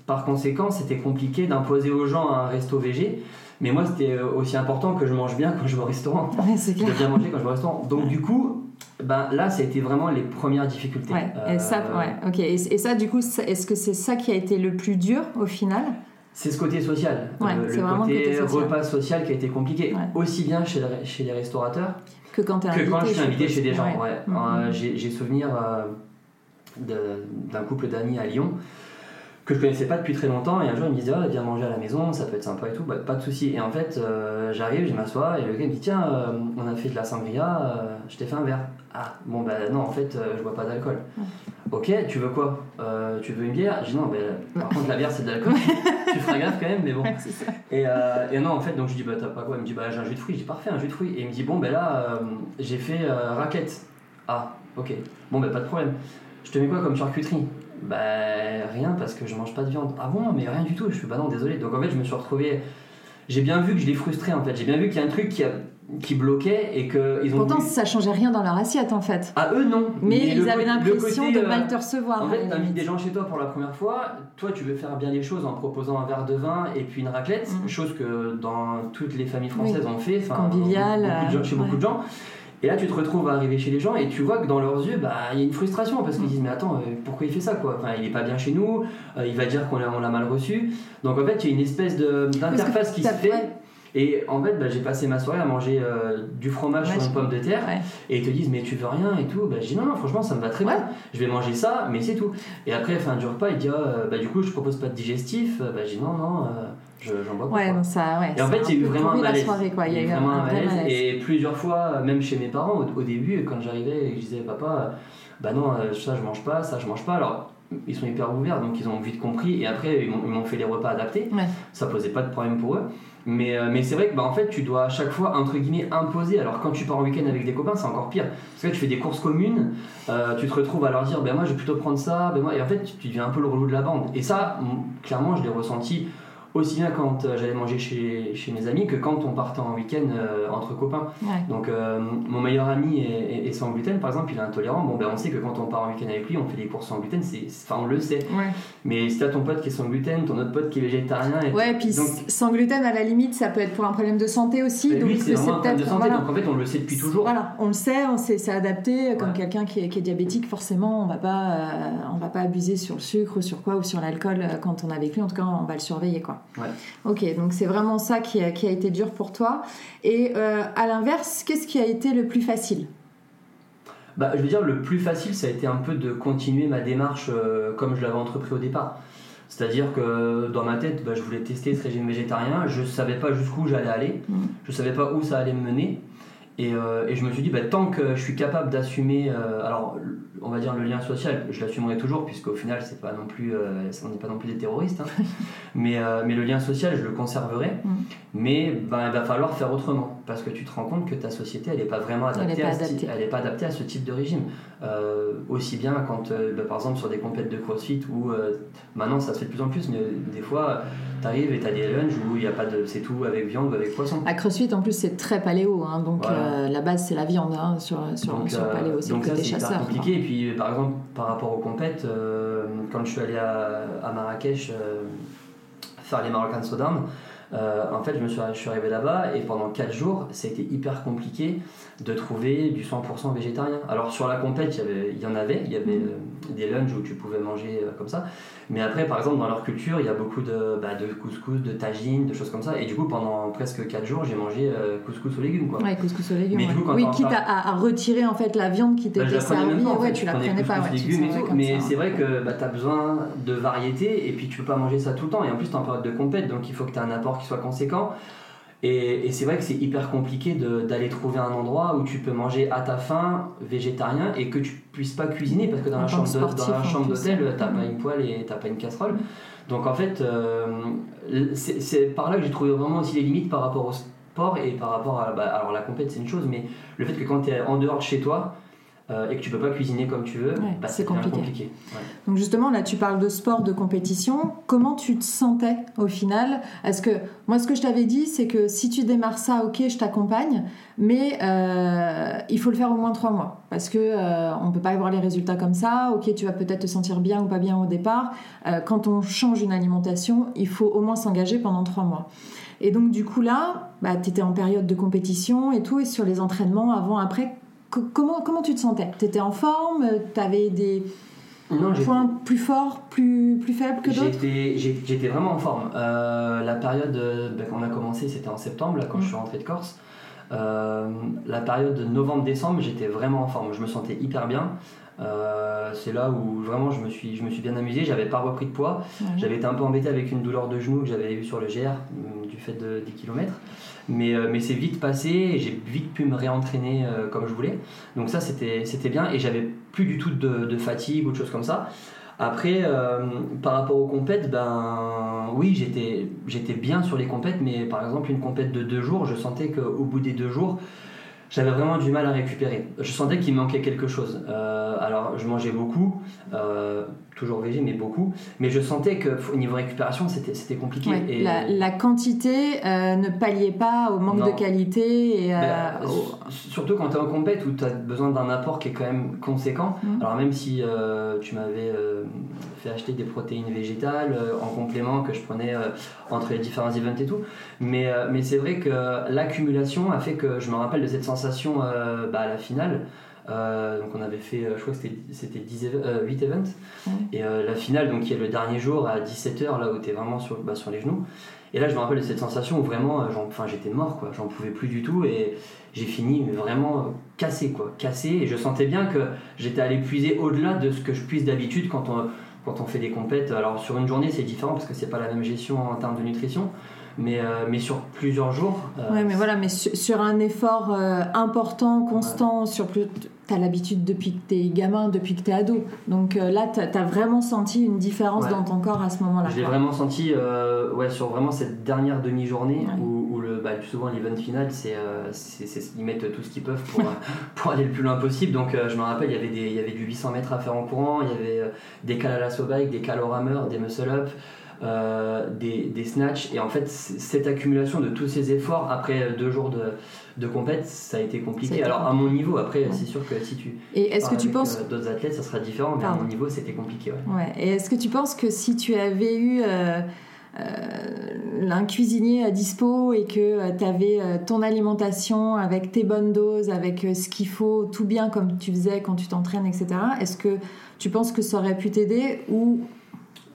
par conséquent, c'était compliqué d'imposer aux gens un resto végé. Mais moi, c'était euh, aussi important que je mange bien quand je vais au restaurant. Ouais, c'est clair. De bien manger quand je vais au restaurant. Donc, du coup, ben, là, ça a été vraiment les premières difficultés. Ouais, et ça, euh, ouais, ok. Et, ça, du coup, est-ce que c'est ça qui a été le plus dur au final? C'est ce côté social, ouais, le, le côté, repas social qui a été compliqué, aussi bien chez, chez les restaurateurs que quand, es que quand je suis invité chez des gens. Ouais. Mm-hmm. J'ai souvenir euh, d'un couple d'amis à Lyon que je connaissais pas depuis très longtemps et un jour il me disait oh, viens manger à la maison ça peut être sympa et tout. Bah, pas de souci. Et en fait euh, j'arrive je m'assois et le gars me dit tiens euh, on a fait de la sangria euh, je t'ai fait un verre. Ah bon bah non en fait je bois pas d'alcool. Ok tu veux quoi? Tu veux une bière? Je dis non bah, par contre la bière c'est de l'alcool. Tu feras gaffe quand même mais bon. Et, et, non en fait donc je dis bah t'as pas quoi? Il me dit bah j'ai un jus de fruits. J'ai parfait un jus de fruits. Et il me dit bon bah là j'ai fait raclette. Ah ok. Bon bah pas de problème. Je te mets quoi comme charcuterie? Bah rien parce que je mange pas de viande. Ah bon, mais rien du tout. Je suis pas non, désolé. Donc en fait, je me suis retrouvé. J'ai bien vu que je l'ai frustré en fait. J'ai bien vu qu'il y a un truc qui, a, qui bloquait et que ils ont. Pourtant, ça changeait rien dans leur assiette en fait. À eux non. Mais, ils avaient l'impression de euh, mal te recevoir. En fait, t'invites des gens chez toi pour la première fois. Toi, tu veux faire bien les choses en proposant un verre de vin et puis une raclette, mm. chose que dans toutes les familles françaises ont fait. Convivial. chez beaucoup de gens. Et là, tu te retrouves à arriver chez les gens et tu vois que dans leurs yeux, bah, il y a une frustration parce qu'ils disent Mais attends, euh, pourquoi il fait ça quoi? Enfin, Il est pas bien chez nous, euh, il va dire qu'on l'a mal reçu. Donc en fait, il y a une espèce d'interface qui se fait. Et en fait, bah, j'ai passé ma soirée à manger euh, du fromage sur une pomme de terre. Et ils te disent, mais tu veux rien et tout. Bah, je dis, non, non, franchement, ça me va très bien. Je vais manger ça, mais c'est tout. Et après, fin du repas, il dit, ah, bah, du coup, je propose pas de digestif. Bah, je dis, non, non, j'en bois pas. Ouais, ça, ouais, et en fait, il y a eu vraiment un malaise. Il y a eu vraiment un malaise. Et plusieurs fois, même chez mes parents, au, début, quand j'arrivais et que je disais, papa, bah non, euh, ça je mange pas, ça je mange pas. Alors, ils sont hyper ouverts, donc ils ont vite compris. Et après, ils m'ont fait les repas adaptés. Ça posait pas de problème pour eux. Mais, euh, mais c'est vrai que bah, en fait, tu dois à chaque fois, entre guillemets, imposer. Alors quand tu pars en week-end avec des copains, c'est encore pire. Parce que là, tu fais des courses communes, euh, tu te retrouves à leur dire, ben moi, je vais plutôt prendre ça, ben moi, et en fait, tu deviens un peu le relou de la bande. Et ça, clairement, je l'ai ressenti aussi bien quand euh, j'allais manger chez, chez, mes amis que quand on partait en week-end euh, entre copains. Donc euh, mon meilleur ami est, sans gluten par exemple, il est intolérant. Bon ben on sait que quand on part en week-end avec lui, on fait des courses sans gluten, c'est, enfin on le sait. Mais si t'as ton pote qui est sans gluten, ton autre pote qui est végétarien. Et ouais, puis sans gluten à la limite, ça peut être pour un problème de santé aussi. Ben donc c'est vraiment un problème de santé, donc en fait on le sait depuis toujours. Voilà, on le sait, on sait, c'est adapté. Comme quelqu'un qui est, qui est, diabétique, forcément on va pas, on va pas abuser sur le sucre, sur quoi ou sur l'alcool quand on est avec lui. En tout cas, on va le surveiller quoi. Ouais. Ok, donc c'est vraiment ça qui a, été dur pour toi. Et euh, à l'inverse, qu'est-ce qui a été le plus facile? Bah, Je veux dire, le plus facile, ça a été un peu de continuer ma démarche euh, comme je l'avais entrepris au départ. C'est-à-dire que dans ma tête, bah, je voulais tester ce régime végétarien, je ne savais pas jusqu'où j'allais aller, mmh. je ne savais pas où ça allait me mener. Euh, et, je me suis dit, bah, tant que je suis capable d'assumer, euh, alors on va dire le lien social, je l'assumerai toujours, puisqu'au final, c'est pas non plus, euh, on n'est pas non plus des terroristes, hein. mais, mais le lien social, je le conserverai. Mm. Mais ben, il va falloir faire autrement, parce que tu te rends compte que ta société, elle n'est pas vraiment adaptée, à Ce, pas adaptée à ce type de régime. Aussi bien quand, ben, par exemple, sur des compètes de crossfit, où maintenant ça se fait de plus en plus, mais des fois, tu arrives et tu as des lunchs où il n'y a pas de. C'est tout avec viande ou avec poisson. À CrossFit, en plus, c'est très paléo. Hein, donc euh, la base, c'est la viande hein, sur, sur, donc, sur euh, paléo. C'est donc ça, c'est compliqué. Et puis, par exemple, par rapport aux compètes, euh, quand je suis allé à, à Marrakech faire les Moroccan Sodam, en fait, je, me suis, je suis arrivé là-bas et pendant 4 jours, été hyper compliqué de trouver du 100% végétarien. Alors sur la compète, il y, en avait, il y avait mm. des lunchs où tu pouvais manger comme ça, mais après, par exemple, dans leur culture, il y a beaucoup de, bah, de couscous, de tagines, de choses comme ça. Et du coup, pendant presque 4 jours, j'ai mangé euh, couscous aux légumes. Quoi. Ouais, couscous aux légumes. Mais oui, quitte à, retirer en fait la viande qui t'était bah, servie. ouais, tu la prenais pas. mais c'est vrai que bah, tu as besoin de variété et puis tu peux pas manger ça tout le temps. Et en plus, tu es en période de compète, donc il faut que tu aies un apport qui soit conséquent. Et, c'est vrai que c'est hyper compliqué d'aller trouver un endroit où tu peux manger à ta faim végétarien et que tu puisses pas cuisiner parce que dans la chambre d'hôtel, t'as pas une poêle et t'as pas une casserole. Donc en fait, euh, c'est par là que j'ai trouvé vraiment aussi les limites par rapport au sport et par rapport à. Bah, alors la compète c'est une chose, mais le fait que quand tu es en dehors de chez toi, euh, et que tu peux pas cuisiner comme tu veux, bah, c'est compliqué. Donc justement, là, tu parles de sport, de compétition. Comment tu te sentais au final? Est-ce que moi, ce que je t'avais dit, c'est que si tu démarres ça, ok, je t'accompagne, mais euh, il faut le faire au moins trois mois parce que euh, on peut pas avoir les résultats comme ça. Ok, tu vas peut-être te sentir bien ou pas bien au départ. quand on change une alimentation, il faut au moins s'engager pendant trois mois. Et donc du coup là, bah, tu étais en période de compétition et tout, et sur les entraînements avant, après, comment, comment tu te sentais? Tu étais en forme? Tu avais des points plus forts, plus, plus faibles que d'autres? J'étais vraiment en forme. Euh, la période ben, qu'on a commencé, c'était en septembre, là, quand je suis rentré de Corse. Euh, la période de novembre-décembre, j'étais vraiment en forme. Je me sentais hyper bien. Euh, c'est là où vraiment je me suis, je me suis bien amusé. J'avais pas repris de poids. J'avais été un peu embêté avec une douleur de genou que j'avais eu sur le GR mm, du fait de, des kilomètres. Mais, euh, mais c'est vite passé et j'ai vite pu me réentraîner euh, comme je voulais. Donc ça c'était bien et j'avais plus du tout de, fatigue ou de choses comme ça. Après, par rapport aux compètes, ben oui, j'étais bien sur les compètes, mais par exemple une compète de deux jours, je sentais qu'au bout des deux jours, j'avais vraiment du mal à récupérer. Je sentais qu'il manquait quelque chose. Euh, alors, je mangeais beaucoup, euh, toujours végé, mais beaucoup. Mais je sentais qu'au niveau récupération, c'était compliqué. et la, quantité euh, ne palliait pas au manque de qualité. Et, ben, Surtout quand tu es en compète où tu as besoin d'un apport qui est quand même conséquent. Mmh. Alors, même si tu m'avais acheter des protéines végétales en complément que je prenais entre les différents events et tout. Mais, mais c'est vrai que l'accumulation a fait que je me rappelle de cette sensation euh, bah, à la finale. Euh, donc on avait fait, euh, je crois que c'était 8 events. Et la finale, donc qui est le dernier jour à 17h, là où tu es vraiment sur, bah, sur les genoux. Et là, je me rappelle de cette sensation où vraiment, enfin, j'étais mort, quoi. J'en pouvais plus du tout et j'ai fini vraiment cassé, quoi. Cassé. Et je sentais bien que j'étais allé puiser au-delà de ce que je puise d'habitude quand on, quand on fait des compètes. Alors, sur une journée, c'est différent parce que c'est pas la même gestion en termes de nutrition mais, euh, mais sur plusieurs jours. Euh, oui, mais voilà, mais sur, un effort euh, important, constant, sur plus. Tu as l'habitude depuis que tu es gamin, depuis que tu es ado. Donc là, tu as, vraiment senti une différence dans ton corps à ce moment-là. J'ai vraiment senti, ouais, sur vraiment cette dernière demi-journée où bah, souvent l'event final, c'est, ils mettent tout ce qu'ils peuvent pour, pour aller le plus loin possible. Donc je me rappelle, il y, avait des, il y avait du 800 mètres à faire en courant, il y avait des cales à la bike, des cales au rameur, des muscle-up. des, des snatchs et en fait cette accumulation de tous ces efforts après deux jours de, de compète, ça a été compliqué. Alors à mon niveau, après, c'est sûr que si tu et est-ce que tu penses euh, d'autres athlètes, ça sera différent, mais à mon niveau, c'était compliqué. Ouais. Et est-ce que tu penses que si tu avais eu euh, euh, un cuisinier à dispo et que tu avais ton alimentation avec tes bonnes doses, avec ce qu'il faut, tout bien comme tu faisais quand tu t'entraînes, etc. Est-ce que tu penses que ça aurait pu t'aider ou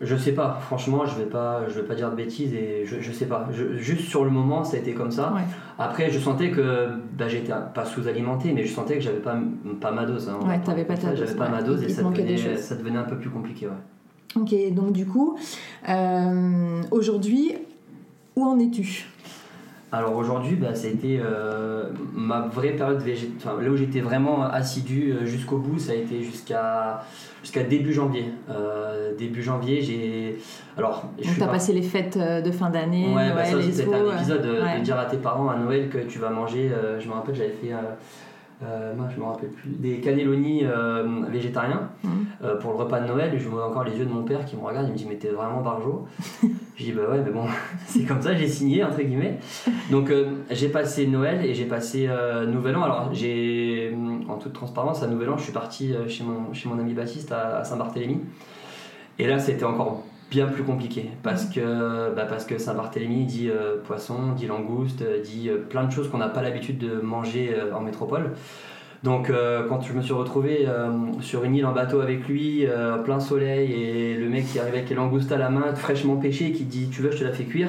je sais pas, franchement, je vais pas, je vais pas dire de bêtises et je, je sais pas. juste sur le moment, ça a été comme ça. Après, je sentais que bah, j'étais pas sous-alimenté, mais je sentais que j'avais pas, pas ma dose. Hein. ouais, t'avais pas ta dose. J'avais pas ma dose et ça devenait, ça devenait, un peu plus compliqué. Ouais. Ok, donc du coup, euh, aujourd'hui, où en es-tu? Alors aujourd'hui, bah, ça a été euh, ma vraie période végétale. là où j'étais vraiment assidu euh, jusqu'au bout, ça a été jusqu'à jusqu'à début janvier. Euh, début janvier, j'ai. Alors. Donc t'as passé les fêtes de fin d'année. Ouais, bah, ça c'était un épisode de, dire à tes parents à Noël que tu vas manger. je me rappelle, j'avais fait euh, moi je me rappelle plus, des cannelloni euh, végétariens euh, pour le repas de Noël. Et je vois encore les yeux de mon père qui me regarde, il me dit Mais t'es vraiment barjo Je dis Bah ouais, mais bon, c'est comme ça, j'ai signé, entre guillemets. Donc j'ai passé Noël et j'ai passé Nouvel An. Alors j'ai, en toute transparence, à Nouvel An, je suis parti chez mon, chez mon ami Baptiste à, à Saint-Barthélemy. Et là, c'était encore bien plus compliqué parce que, bah parce que Saint-Barthélemy dit euh, poisson, dit langouste, dit euh, plein de choses qu'on n'a pas l'habitude de manger euh, en métropole. Donc quand je me suis retrouvé sur une île en bateau avec lui, plein soleil, et le mec qui arrive avec les langoustes à la main, fraîchement pêché, qui dit tu veux je te la fais cuire,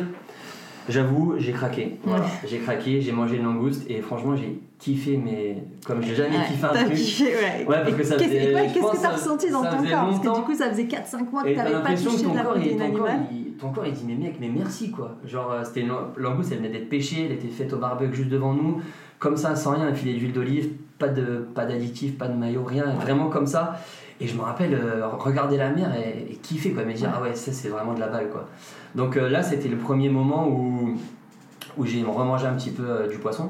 J'avoue, j'ai craqué. J'ai craqué, j'ai mangé une langouste et franchement, j'ai kiffé, mais comme j'ai jamais kiffé un truc. Kiffé, ouais. ouais. parce que ça faisait. Qu'est-ce que t'as ressenti dans ton corps? Parce que du coup, ça faisait 4-5 mois que t'avais pas touché de la protéine animale. Ton corps, il dit, mais mec, mais merci quoi. Genre, euh, c'était une langouste, elle venait d'être pêchée, elle était faite au barbecue juste devant nous, comme ça, sans rien, un filet d'huile d'olive, pas d'additif, pas, pas de maillot, rien, vraiment comme ça. Et je me rappelle euh, regarder la mer et, kiffer, quoi, me dire, ah ouais, ça c'est vraiment de la balle, quoi. Donc euh, là, c'était le premier moment où, où j'ai remangé un petit peu euh, du poisson.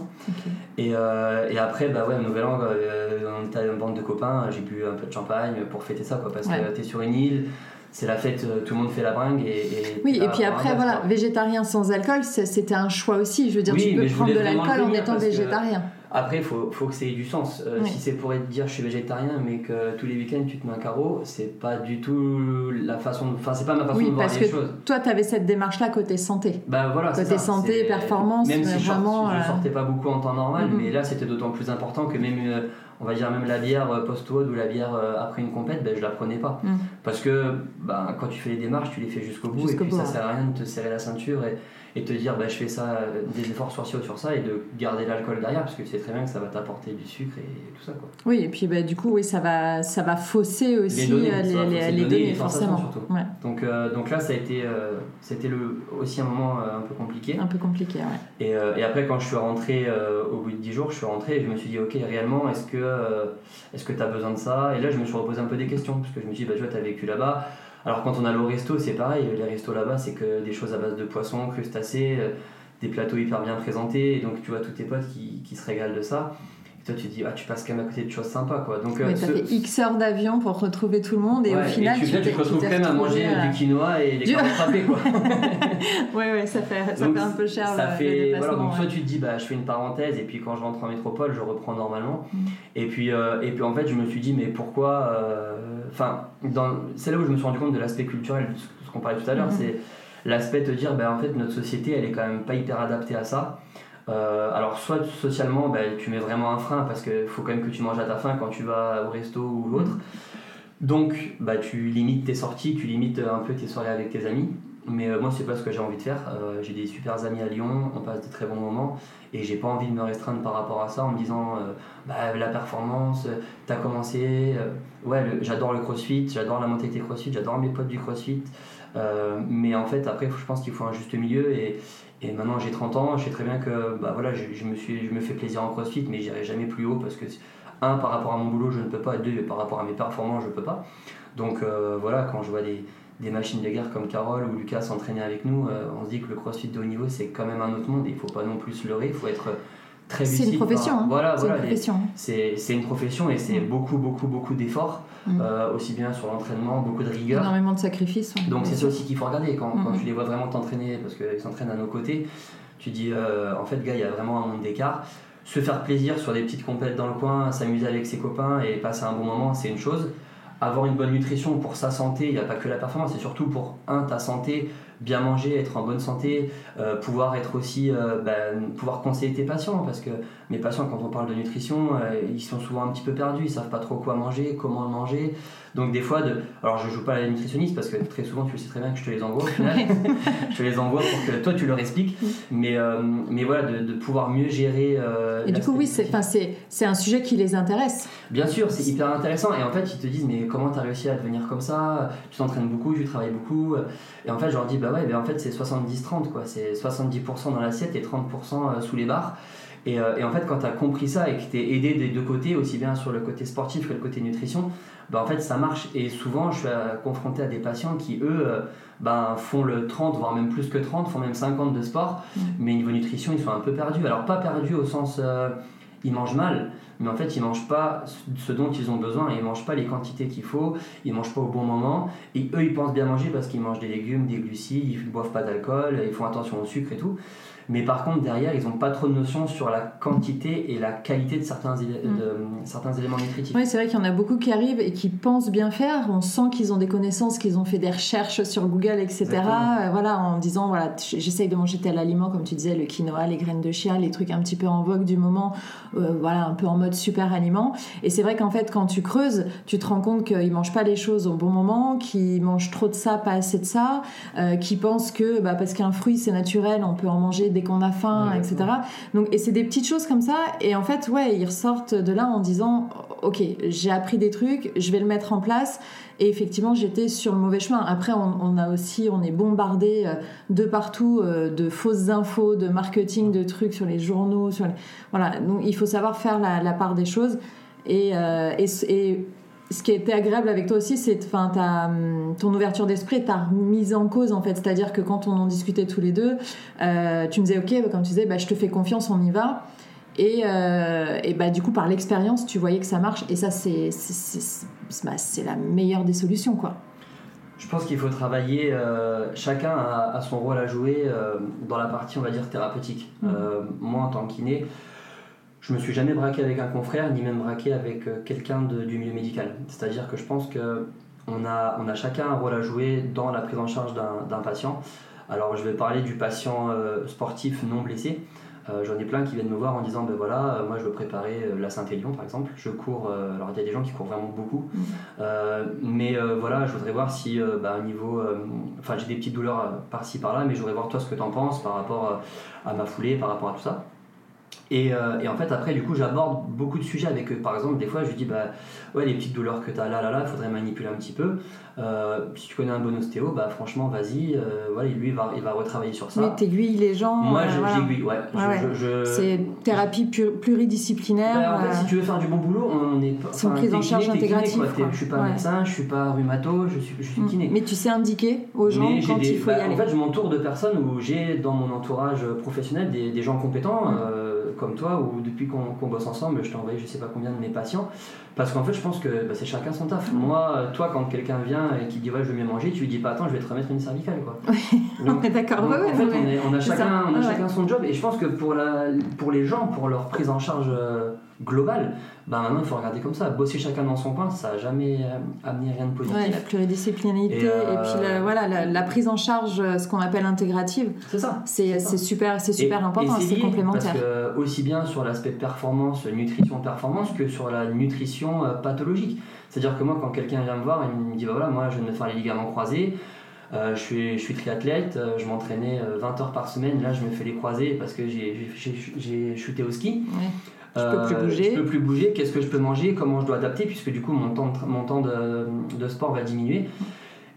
Et, et, après, bah ouais, au Nouvel An, on était une bande de copains, j'ai bu un peu de champagne pour fêter ça, quoi, parce que t'es sur une île c'est la fête, tout le monde fait la bringue. Et, oui, et puis après, voilà, végétarien sans alcool, c'était un choix aussi. Je veux dire, tu peux prendre de l'alcool en étant végétarien. Après, il faut, faut, que ça ait du sens. Euh, si c'est pour dire je suis végétarien, mais que tous les week-ends tu te mets un carreau, c'est pas du tout la façon. Enfin, c'est pas ma façon de voir les choses. Toi, tu avais cette démarche-là côté santé. Bah voilà. Côté santé, performance. Même si vraiment, je, ne euh, sortais pas beaucoup en temps normal, mm-hmm. mais là c'était d'autant plus important que même. Euh, on va dire même la bière post-WOD ou la bière après une compète, ben, je la prenais pas. Mm. Parce que ben, quand tu fais les démarches, tu les fais jusqu'au bout et puis ça sert à rien de te serrer la ceinture et, et te dire bah, je fais ça, euh, des efforts sociaux sur ça et de garder l'alcool derrière parce que tu sais très bien que ça va t'apporter du sucre et tout ça. Quoi. Oui, et puis bah, du coup, oui, ça, va, ça va fausser aussi les données, euh, les, données, forcément. Surtout. Donc, euh, donc là, ça a été, c'était le, aussi un moment un peu compliqué. Un peu compliqué, ouais. Et, et après, quand je suis rentré au bout de 10 jours, je suis rentré et je me suis dit, ok, réellement, est-ce que est-ce que tu as besoin de ça? Et là, je me suis reposé un peu des questions parce que je me suis dit, bah, tu vois, tu as vécu là-bas alors quand on a au resto, c'est pareil. Les restos là-bas, c'est que des choses à base de poissons, crustacés, euh, des plateaux hyper bien présentés. Et donc tu vois tous tes potes qui, qui se régalent de ça toi tu dis ah tu passes quand même à côté de choses sympas quoi donc euh, fait X heures d'avion pour retrouver tout le monde et au final et tu, tu, te retrouves quand même à manger du quinoa et les du... quoi ouais ouais ça fait ça fait un peu cher ça fait voilà donc soit tu te dis bah je fais une parenthèse et puis quand je rentre en métropole je reprends normalement mm. et puis euh, et puis en fait je me suis dit mais pourquoi enfin c'est là où je me suis rendu compte de l'aspect culturel ce qu'on parlait tout à l'heure mm-hmm. c'est l'aspect de dire bah en fait notre société elle est quand même pas hyper adaptée à ça euh, alors soit socialement, bah, tu mets vraiment un frein parce qu'il faut quand même que tu manges à ta faim quand tu vas au resto ou l'autre. Donc bah, tu limites tes sorties, tu limites un peu tes soirées avec tes amis. Mais euh, moi, c'est pas ce que j'ai envie de faire. Euh, j'ai des super amis à Lyon, on passe de très bons moments et j'ai pas envie de me restreindre par rapport à ça en me disant bah, la performance, t'as commencé, ouais, j'adore le crossfit, j'adore la mentalité crossfit, j'adore mes potes du crossfit. mais en fait, après, je pense qu'il faut un juste milieu et, et maintenant j'ai 30 ans, je sais très bien que bah, voilà, je, me suis, je me fais plaisir en crossfit, mais j'irai jamais plus haut parce que, un, par rapport à mon boulot, je ne peux pas, deux, par rapport à mes performances, je ne peux pas. Donc euh, voilà, quand je vois des, des machines de guerre comme Carole ou Lucas s'entraîner avec nous, on se dit que le crossfit de haut niveau c'est quand même un autre monde et il faut pas non plus se leurrer, il faut être très lucide. C'est une profession. hein. Voilà, C'est voilà. une profession. C'est c'est une profession et c'est Mm. beaucoup, beaucoup, beaucoup d'efforts, Mm. euh, aussi bien sur l'entraînement, beaucoup de rigueur. Énormément de sacrifices. ouais. Donc c'est ça aussi qu'il faut regarder quand, quand tu les vois vraiment t'entraîner, parce qu'ils s'entraînent à nos côtés, tu dis euh, en fait gars il y a vraiment un monde d'écart. Se faire plaisir sur des petites compètes dans le coin, s'amuser avec ses copains et passer un bon moment, c'est une chose. Avoir une bonne nutrition pour sa santé, il n'y a pas que la performance, c'est surtout pour un ta santé, bien manger, être en bonne santé, euh, pouvoir être aussi, euh, ben, pouvoir conseiller tes patients, parce que mes patients quand on parle de nutrition, euh, ils sont souvent un petit peu perdus, ils savent pas trop quoi manger, comment manger. Donc des fois, de... alors je joue pas à la nutritionniste parce que très souvent tu le sais très bien que je te les envoie au final. je te les envoie pour que toi tu leur expliques. Mais, euh, mais voilà, de, de pouvoir mieux gérer. euh, Et du coup, oui, c'est c'est- c'est un sujet qui les intéresse. Bien sûr, c'est hyper intéressant. Et en fait, ils te disent, mais comment tu as réussi à devenir comme ça? Tu t'entraînes beaucoup, tu travailles beaucoup. Et en fait, je leur dis, bah ouais, ben en fait, c'est 70-30, quoi. C'est 70% dans l'assiette et 30% sous les barres. Et, euh, et en fait, quand tu as compris ça et que tu es aidé des deux côtés, aussi bien sur le côté sportif que le côté nutrition, bah en fait, ça marche. Et souvent, je suis euh, confronté à des patients qui, eux, euh, ben, font le 30, voire même plus que 30, font même 50 de sport. Mm. Mais niveau nutrition, ils sont un peu perdus. Alors, pas perdus au sens. ils mangent mal, mais en fait ils mangent pas ce dont ils ont besoin, ils mangent pas les quantités qu'il faut, ils mangent pas au bon moment, et eux ils pensent bien manger parce qu'ils mangent des légumes, des glucides, ils boivent pas d'alcool, ils font attention au sucre et tout. Mais par contre derrière ils ont pas trop de notions sur la quantité et la qualité de certains, Mm. de, certains éléments nutritifs. Oui, c'est vrai qu'il y en a beaucoup qui arrivent et qui pensent bien faire. On sent qu'ils ont des connaissances, qu'ils ont fait des recherches sur Google, etc. Exactement. Euh, Voilà, en disant voilà, j'essaye de manger tel aliment, comme tu disais, le quinoa, les graines de chia, les trucs un petit peu en vogue du moment, euh, voilà, un peu en mode super aliment. Et c'est vrai qu'en fait, quand tu creuses, tu te rends compte qu'ils mangent pas les choses au bon moment, qu'ils mangent trop de ça, pas assez de ça, euh, qu'ils pensent que bah, parce qu'un fruit c'est naturel, on peut en manger dès qu'on a faim, Ouais, etc. Donc, et c'est des petites choses comme ça. Et en fait, ouais, ils ressortent de là en disant, ok, j'ai appris des trucs, je vais le mettre en place. Et effectivement, j'étais sur le mauvais chemin. Après, on, on a aussi, on est bombardé euh, de partout euh, de fausses infos, de marketing, de trucs sur les journaux, sur les- voilà. Donc, il faut savoir faire la, la part des choses. Et, euh, et, et ce qui a été agréable avec toi aussi, c'est enfin, ton ouverture d'esprit, ta mise en cause en fait. C'est-à-dire que quand on en discutait tous les deux, euh, tu me disais, ok, bah, comme tu disais, bah, je te fais confiance, on y va. Et, euh, et bah, du coup, par l'expérience, tu voyais que ça marche. Et ça, c'est bah, la meilleure des solutions, quoi. Je pense qu'il faut travailler, euh, chacun a, a son rôle à jouer dans la partie, on va dire, thérapeutique. Euh, moi, en tant que kiné, je me suis jamais braqué avec un confrère, ni même braqué avec euh, quelqu'un du milieu médical. C'est-à-dire que je pense que on a, on a chacun un rôle à jouer dans la prise en charge d'un patient. Alors, je vais parler du patient euh, sportif non blessé. Euh, J'en ai plein qui viennent me voir en disant ben voilà, moi je veux préparer la Saint-Élion par exemple. Je cours, euh, alors il y a des gens qui courent vraiment beaucoup. Euh, mais voilà, je voudrais voir si bah, au niveau. Enfin, j'ai des petites douleurs par-ci par-là, mais je voudrais voir toi ce que tu en penses par rapport à ma foulée, par rapport à tout ça. Et, euh, et en fait, après, du coup, j'aborde beaucoup de sujets avec eux. Par exemple, des fois, je lui dis bah, Ouais, les petites douleurs que tu as là, là, là, il faudrait manipuler un petit peu. Euh, si tu connais un bon ostéo, bah, franchement, vas-y. euh, voilà, lui, il va, il va retravailler sur ça. Oui, t'aiguilles les gens. Moi, j'aiguille, ouais. Ouais, je- C'est thérapie pluridisciplinaire. bah, en fait, si tu veux faire du bon boulot, on est pas. C'est une enfin, prise en charge intégrative. Je suis pas Ouais. médecin, je suis pas rhumato, je suis, je suis mm. kiné. Mais tu sais indiquer aux gens Mais quand des- il faut bah, y aller. En fait, je m'entoure de personnes où j'ai dans mon entourage professionnel des, des gens compétents, Mm. Comme toi, ou depuis qu'on bosse ensemble, je t'ai envoyé je sais pas combien de mes patients. Parce qu'en fait, je pense que bah, c'est chacun son taf. Mm. Moi, toi, quand quelqu'un vient et qui dit ouais, je veux mieux manger, tu lui dis pas attends, je vais te remettre une cervicale. Quoi. Donc, On est d'accord. Ouais, en fait, ouais. on, est- on a, chacun, on a Ouais, chacun son job. Et je pense que pour, la, pour les gens, pour leur prise en charge euh, globale, bah, maintenant, il faut regarder comme ça. Bosser chacun dans son coin, ça n'a jamais euh, amené rien de positif. Ouais, la pluridisciplinarité Et, et, euh, puis la, voilà, la, la prise en charge, euh, ce qu'on appelle intégrative, C'est ça. c'est super, c'est super Et- important, c'est complémentaire. Parce que aussi bien sur l'aspect performance, nutrition performance, que sur la nutrition euh, pathologique. C'est-à-dire que moi, quand quelqu'un vient me voir, il me dit bah voilà, moi je viens de me faire les ligaments croisés. euh, je, suis, je suis triathlète, euh, je m'entraînais euh, 20 heures par semaine, là je me fais les croisés parce que j'ai- chuté au ski. Ouais. Je peux plus bouger. Je peux plus bouger, qu'est-ce que je peux manger, comment je dois adapter, puisque du coup mon temps de, tra- mon temps de, de sport va diminuer.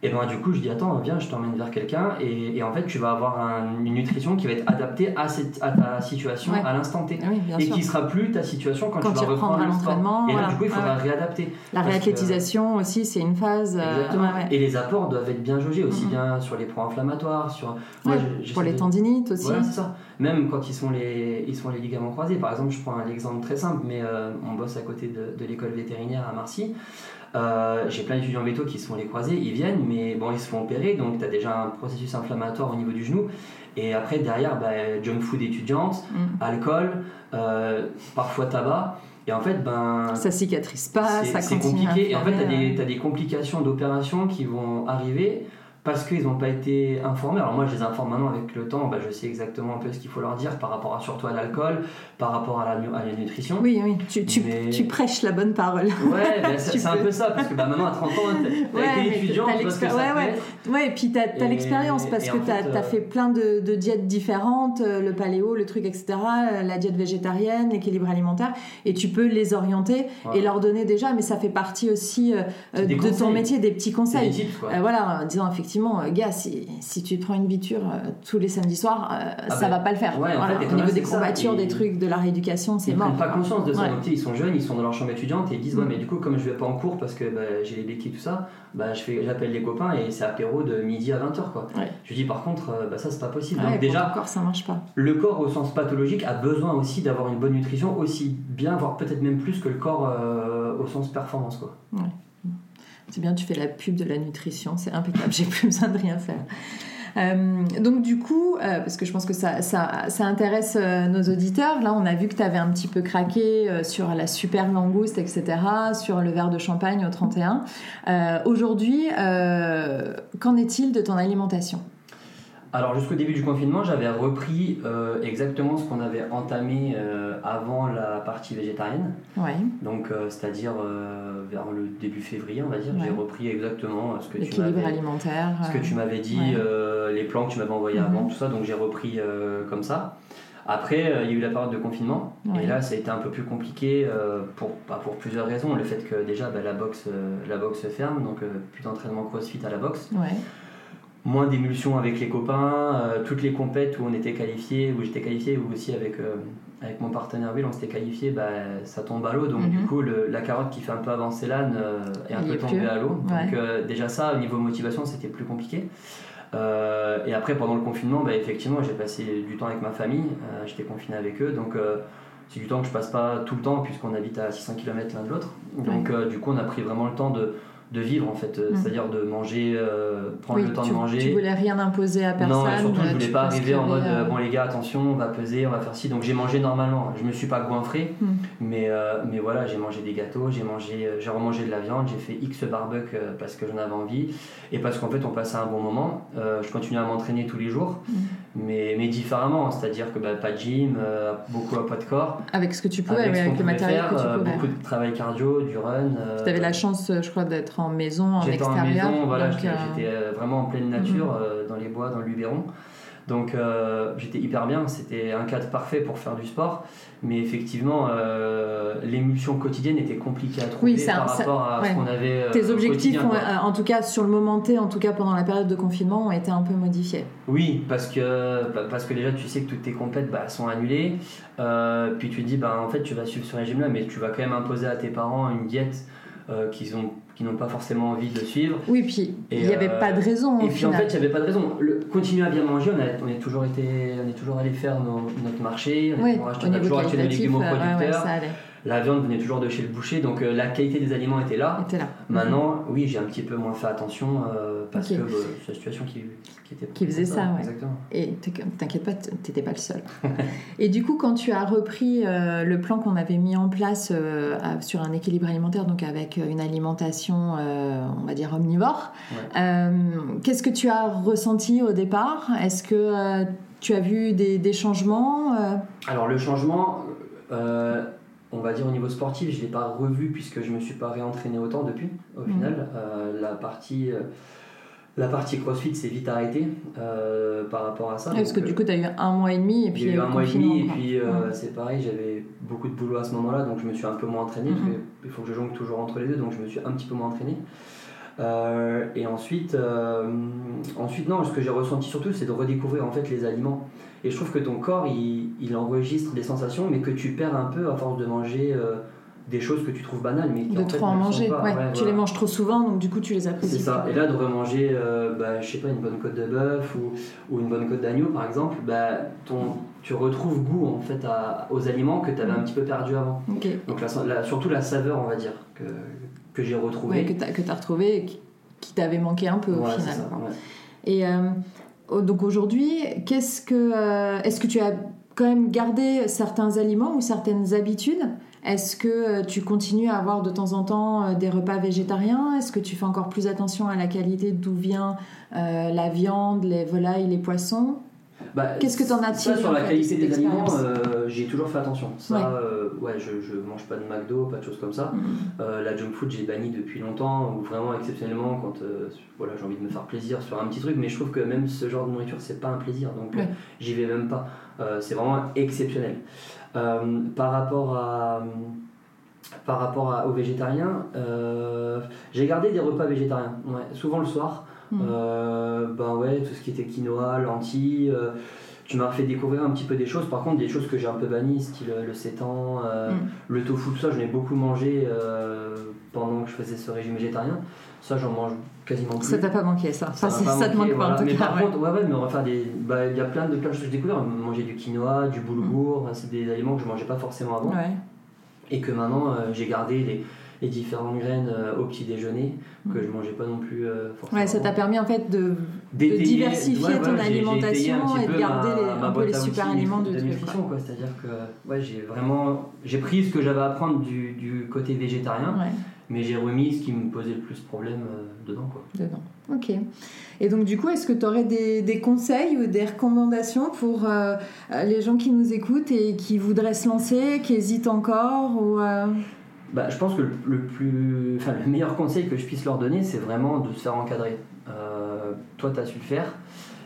Et ben du coup, je dis attends, viens, je t'emmène vers quelqu'un et, et en fait, tu vas avoir un- une nutrition qui va être adaptée à, cette, à ta situation Ouais. à l'instant T. Oui, bien et sûr. qui sera plus ta situation quand, Quand tu vas reprendre l'entraînement, Et là, voilà. du coup, il faudra Ouais. réadapter. La que- réathlétisation aussi, c'est une phase. euh, Exactement. ouais, ouais. Et les apports doivent être bien jaugés, aussi bien sur les pro-inflammatoires, sur. Moi, je- Pour les tendinites aussi. Voilà, c'est ça. Même quand ils sont les, ils sont les ligaments croisés. Par exemple, je prends un exemple très simple, mais euh, on bosse à côté de, de l'école vétérinaire à Marcy. Euh, J'ai plein d'étudiants vétos qui sont les croisés, ils viennent, mais bon, ils se font opérer, donc tu as déjà un processus inflammatoire au niveau du genou. Et après, derrière, bah, junk food étudiante, Mm. alcool, euh, parfois tabac. Et en fait, ben, Ça cicatrise pas, ça c'est compliqué. Et en fait, tu as, inflammer, des complications d'opérations qui vont arriver parce qu'ils n'ont pas été informés. Alors moi, je les informe maintenant avec le temps. Bah, je sais exactement un peu ce qu'il faut leur dire par rapport à, surtout à l'alcool, par rapport à la, nu- à la nutrition. Oui, oui, tu, tu, Mais- tu prêches la bonne parole. Ouais, bah, c'est un peu ça, parce que bah, maintenant à 30 ans, t'as Ouais, été étudiant, tu vois ce que l'expér- ça ouais, ouais. Ouais, et puis t'as as, l'expérience parce que t'as as euh, fait plein de, de diètes différentes, euh, le paléo, le truc, etc., euh, la diète végétarienne, l'équilibre alimentaire, et tu peux les orienter et leur donner déjà, mais ça fait partie aussi euh, de ton métier, des petits conseils. des tips, quoi. Euh, voilà, en disant effectivement, euh, gars, si, si tu prends une biture euh, tous les samedis soirs, euh, Ah ça ben, va pas le faire. ouais, en Voilà, fait, et au niveau des courbatures, ils- des trucs, de la rééducation, c'est Ils mort. prennent pas conscience de ça. Ouais. Donc, ils sont jeunes, ils sont dans leur chambre étudiante et ils disent Ouais, Mm. mais du coup, comme je vais pas en cours parce que bah, j'ai les béquilles, tout ça, bah, j'appelle les copains et c'est apéro de midi à 20h. Quoi. Ouais. Je dis Par contre, bah, ça, c'est pas possible. Donc, déjà, ton corps, ça marche pas. le corps au sens pathologique a besoin aussi d'avoir une bonne nutrition, aussi bien, voire peut-être même plus que le corps euh, au sens performance. Quoi. C'est bien, tu fais la pub de la nutrition, c'est impeccable, j'ai plus besoin de rien faire. Euh, donc du coup, euh, parce que je pense que ça, ça, ça intéresse euh, nos auditeurs, là on a vu que tu avais un petit peu craqué sur la super langouste, etc., sur le verre de champagne au 31. Euh, Aujourd'hui, qu'en est-il de ton alimentation? Alors, jusqu'au début du confinement, j'avais repris euh, exactement ce qu'on avait entamé euh, avant la partie végétarienne. Ouais, Donc, euh, c'est-à-dire vers le début février, on va dire, Ouais. j'ai repris exactement ce que tu l'équilibre m'avais alimentaire. ce que tu m'avais dit, ouais. les plans que tu m'avais envoyés Mhm. avant, tout ça, donc j'ai repris comme ça. Après, il y a eu la période de confinement, et là, ça a été un peu plus compliqué pour, bah, pour plusieurs raisons. Le fait que déjà, bah, la, boxe, la boxe ferme, donc plus d'entraînement crossfit à la boxe, moins d'émulsion avec les copains, euh, toutes les compètes où on était qualifié, où j'étais qualifié, ou aussi avec, euh, avec mon partenaire Will, on s'était qualifié, bah, ça tombe à l'eau, donc Mhm. du coup, le- la carotte qui fait un peu avancer l'âne euh, est un Il peu est tombée plus. à l'eau. Donc Ouais. déjà ça, au niveau motivation, c'était plus compliqué. Et après, pendant le confinement, bah, effectivement, j'ai passé du temps avec ma famille, j'étais confiné avec eux, donc c'est du temps que je passe pas tout le temps puisqu'on habite à 600 km l'un de l'autre. Donc du coup, on a pris vraiment le temps de, de vivre en fait, euh, Mhm. c'est-à-dire de manger, euh, prendre Oui, le temps tu, de manger. tu voulais rien imposer à personne. Non, et surtout, je euh, voulais pas arriver en mode euh, bon les gars, attention, on va peser, on va faire ci. Donc j'ai mangé normalement. Je me suis pas goinfré, Hmm. mais, euh, mais voilà, j'ai mangé des gâteaux, j'ai mangé, j'ai remangé de la viande, j'ai fait X barbecue parce que j'en avais envie et parce qu'en fait on passait un bon moment. Je continue à m'entraîner tous les jours, Hmm. mais, mais différemment, c'est-à-dire que bah, pas de gym, beaucoup à poids de corps, Avec ce que tu pouvais, avec, avec le matériel faire, que tu pouvais. beaucoup de travail cardio, du run. Tu avais la chance, je crois, d'être en maison, en J'étais en extérieur. maison, voilà, j'étais euh, Mhm. vraiment en pleine nature, euh, dans les bois, dans le Luberon. Donc euh, j'étais hyper bien, c'était un cadre parfait pour faire du sport. Mais effectivement, euh, l'émulsion quotidienne était compliquée à trouver Oui, ça- par ça- rapport à ouais. ce qu'on avait. euh, Tes objectifs, ont, en tout cas sur le moment T, en tout cas pendant la période de confinement, ont été un peu modifiés. Oui, parce que, parce que déjà tu sais que toutes tes compètes bah, sont annulées. Puis tu dis, bah, en fait, tu vas suivre ce régime-là, mais tu vas quand même imposer à tes parents une diète qu'ils ont, qui n'ont pas forcément envie de suivre. Oui, puis il n'y avait euh, pas de raison Et puis en fait, il n'y avait pas de raison. Le, continuer à bien manger, on, a, on, est toujours été, on est toujours allé faire nos- notre marché, on, a oui, toujours acheté, acheté nos qualitatif, légumes au euh, ouais, ouais, producteur. ça allait. La viande venait toujours de chez le boucher, donc euh, la qualité des aliments était là. Était là. Maintenant, oui, j'ai un petit peu moins fait attention euh, parce que bah, c'est la situation qui, qui était Qui faisait ça, ouais. Exactement. Et t'inquiète pas, t'étais pas le seul. et du coup, quand tu as repris euh, le plan qu'on avait mis en place euh, sur un équilibre alimentaire, donc avec euh, une alimentation, euh, on va dire omnivore, Ouais. euh, qu'est-ce que tu as ressenti au départ? Est-ce que euh, tu as vu des, des changements euh? Alors le changement, euh, on va dire au niveau sportif, je ne l'ai pas revu puisque je ne me suis pas réentraîné autant depuis, au Mhm. final. Euh, la, partie, euh, la partie CrossFit s'est vite arrêtée euh, par rapport à ça. Parce que du coup, tu as eu un mois et demi et puis eu un mois et demi, et puis Ouais. c'est pareil, j'avais beaucoup de boulot à ce moment-là, donc je me suis un peu moins entraîné. parce Mhm. que Il faut que je jongle toujours entre les deux, donc je me suis un petit peu moins entraîné. Euh, et ensuite, euh, ensuite, non, ce que j'ai ressenti surtout, c'est de redécouvrir en fait les aliments. Et je trouve que ton corps, il, il enregistre des sensations, mais que tu perds un peu à force de manger euh, des choses que tu trouves banales, mais qui De en fait trop en manger. pas. Ouais, Ouais, tu voilà. les manges trop souvent, donc du coup tu les apprécies. C'est ça. Et là, de remanger, bah, je sais pas, une bonne côte de bœuf ou, ou une bonne côte d'agneau, par exemple, bah, ton, tu retrouves goût en fait à- aux aliments que tu avais un petit peu perdu avant. Donc la, la- surtout la saveur, on va dire, que, que j'ai retrouvée. Ouais, que tu as, retrouvé et qui, t'avait manqué un peu au Ouais, final. ça. Et euh, donc aujourd'hui, qu'est-ce que, euh, est-ce que tu as quand même gardé certains aliments ou certaines habitudes? Est-ce que euh, tu continues à avoir de temps en temps des repas végétariens? Est-ce que tu fais encore plus attention à la qualité d'où vient euh, la viande, les volailles, les poissons? Bah, Qu'est-ce que t'en as Ça, tiré, sur en la qualité des aliments, euh, j'ai toujours fait attention. Ça, Ouais. euh, ouais, je, je mange pas de McDo, pas de choses comme ça. Mhm. Euh, la junk food, j'ai banni depuis longtemps, ou vraiment exceptionnellement quand voilà, j'ai envie de me faire plaisir sur un petit truc, mais je trouve que même ce genre de nourriture, c'est pas un plaisir, donc Ouais. j'y vais même pas. C'est vraiment exceptionnel. Par rapport à. Par rapport à- aux végétariens, j'ai gardé des repas végétariens, ouais, souvent le soir. Euh, ben ouais, tout ce qui était quinoa, lentilles. euh, tu m'as fait découvrir un petit peu des choses. Par contre, des choses que j'ai un peu bannies, style euh, le sétan, euh, Mm. le tofu, tout ça, j'en ai beaucoup mangé pendant que je faisais ce régime végétarien. Ça, j'en mange quasiment plus. Ça t'a pas manqué ça m'a c'est- pas ça te manqué, manque pas voilà. en tout Mais cas. par ouais. contre, ouais, ouais, mais refaire des. bah, Il y a plein de, plein de choses que j'ai découvert. Manger du quinoa, du boulgour, Mm. c'est des aliments que je mangeais pas forcément avant. Ouais. Et que maintenant, j'ai gardé les, les différentes graines euh, au petit déjeuner, que je mangeais pas non plus euh, forcément. Ouais, ça t'a permis en fait de, de diversifier ouais, ton voilà, alimentation et de garder ma- les- ma un peu les super aliments de truc. nutrition quoi c'est à dire que ouais j'ai vraiment j'ai pris ce que j'avais à apprendre du, du côté végétarien Ouais. mais j'ai remis ce qui me posait le plus problème euh, dedans quoi dedans. Ok. Et donc du coup, est-ce que tu aurais des, des conseils ou des recommandations pour euh, les gens qui nous écoutent et qui voudraient se lancer, qui hésitent encore ou euh, bah, je pense que le, plus enfin le meilleur conseil que je puisse leur donner c'est vraiment de se faire encadrer Euh, toi tu as su le faire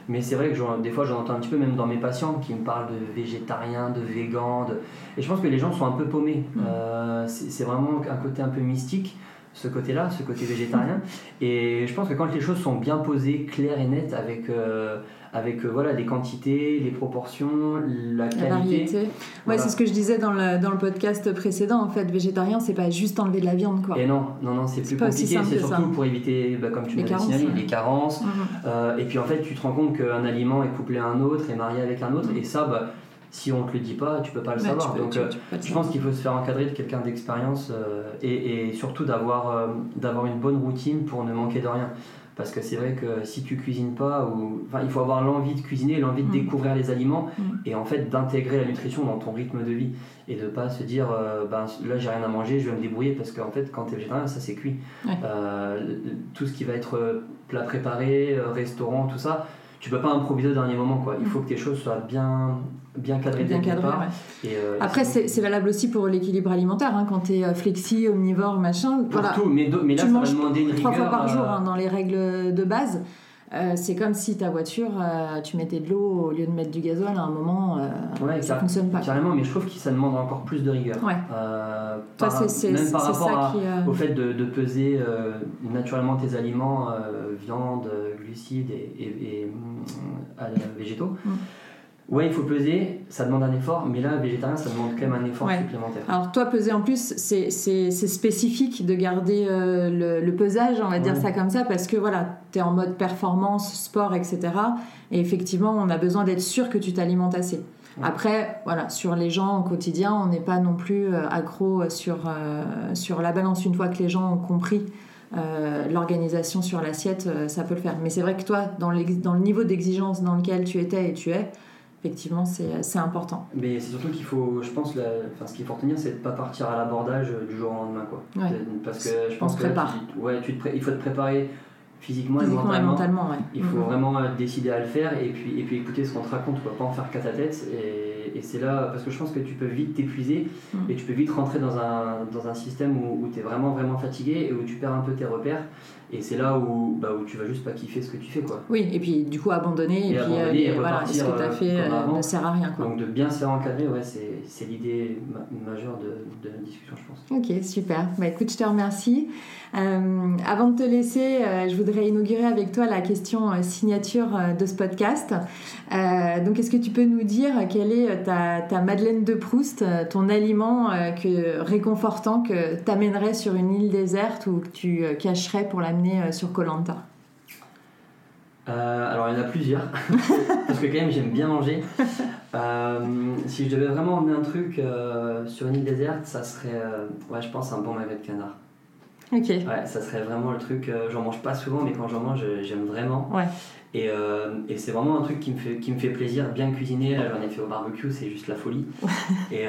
mais c'est vrai que des fois j'en entends un petit peu même dans mes patients qui me parlent de végétarien, de végan, de- et je pense que les gens sont un peu paumés. Mm. Euh, c'est vraiment un côté un peu mystique, ce côté-là, ce côté végétarien. Et je pense que quand les choses sont bien posées, claires et nettes, avec, euh, avec euh, voilà, les quantités, les proportions, la la qualité. variété Ouais, Voilà. c'est ce que je disais dans le, dans le podcast précédent. En fait, végétarien, c'est pas juste enlever de la viande, quoi. Et non, non, non, c'est plus compliqué. C'est que ça. surtout pour éviter, bah, comme tu carences, signalé, les carences. Mhm. Euh, et puis en fait, tu te rends compte qu'un aliment est couplé à un autre, est marié avec un autre. Mm. Et ça, bah, si on te le dit pas, tu peux pas le Ouais, savoir. peux- Donc, tu- euh, tu je pense qu'il faut se faire encadrer de quelqu'un d'expérience euh, et, et surtout d'avoir euh, d'avoir une bonne routine pour ne manquer de rien. Parce que c'est vrai que si tu cuisines pas, ou, enfin, il faut avoir l'envie de cuisiner, l'envie de Mm. découvrir les aliments Mm. et en fait d'intégrer la nutrition dans ton rythme de vie et de pas se dire ben, là j'ai rien à manger, je vais me débrouiller parce qu'en fait quand tu es végétarien, ça c'est cuit. Ouais. Tout ce qui va être plat préparé, restaurant, tout ça, tu peux pas improviser au dernier moment. Quoi. Il faut que tes choses soient bien, bien cadrées. Bien dès le cadré, départ. ouais. Et, euh, Après, c'est c'est valable aussi pour l'équilibre alimentaire. hein, quand tu es flexi, omnivore, machin. Pour Voilà. tout, mais, do- mais là tu ça va demander une trois rigueur. fois par jour euh, hein, dans les règles de base. Euh, c'est comme si ta voiture, euh, tu mettais de l'eau au lieu de mettre du gasoil à un moment, euh, Ouais, ça fonctionne pas. Carrément, mais je trouve que ça demande encore plus de rigueur. Ouais. Euh, Toi, par- c'est même par rapport ça à- qui. au fait de, de peser naturellement tes aliments, viande, glucides et, et- et, végétaux. Mm. Ouais, il faut peser, ça demande un effort, mais là, végétarien, ça demande quand même un effort Ouais. supplémentaire. Alors toi, peser en plus, c'est spécifique de garder euh, le, le pesage, on va dire ça comme ça, parce que voilà, tu es en mode performance, sport, etc. Et effectivement, on a besoin d'être sûr que tu t'alimentes assez. Ouais. Après, voilà, sur les gens au quotidien, on n'est pas non plus euh, accro sur, euh, sur la balance. Une fois que les gens ont compris euh, l'organisation sur l'assiette, ça peut le faire. Mais c'est vrai que toi, dans, dans le niveau d'exigence dans lequel tu étais et tu es, effectivement, c'est c'est important. Mais c'est surtout qu'il faut, je pense, la- enfin, ce qu'il faut retenir, c'est de ne pas partir à l'abordage euh, du jour au lendemain. Quoi. Ouais. Parce que je pense se que là, tu- ouais, tu te il faut te préparer physiquement, et Physiquement et mentalement. mentalement, ouais. Il faut Mhm. vraiment euh, décider à le faire et puis, et puis écouter ce qu'on te raconte, quoi. pas en faire qu'à ta tête et, et c'est là, parce que je pense que tu peux vite t'épuiser Mm. et tu peux vite rentrer dans un, dans un système où, tu es vraiment, vraiment fatigué et où tu perds un peu tes repères. Et c'est là où, bah, où tu vas juste pas kiffer ce que tu fais. Quoi. Oui, et puis du coup abandonner, et, Et puis abandonner euh, et voilà, ce que tu as euh, fait euh, ne sert à rien. Quoi. Donc de bien se faire encadrer, ouais, c'est c'est l'idée ma- majeure de, de la discussion, je pense. Ok, super. Bah, écoute, je te remercie. Euh, avant de te laisser, euh, je voudrais inaugurer avec toi la question euh, signature de ce podcast. Donc, est-ce que tu peux nous dire quelle est ta, ta Madeleine de Proust, ton aliment que, réconfortant que t'amènerais sur une île déserte ou que tu cacherais pour l'amener euh, sur Colanta Euh, alors il y en a plusieurs, parce que quand même j'aime bien manger. Euh, si je devais vraiment emmener un truc euh, sur une île déserte, ça serait, ouais, je pense un bon magret de canard. Ok. Ouais, ça serait vraiment le truc. j'en mange pas souvent, mais quand j'en mange, j'aime vraiment. Ouais. Et, et c'est vraiment un truc qui me fait, qui me fait plaisir, bien cuisiner. Là, j'en ai fait au barbecue, c'est juste la folie. et,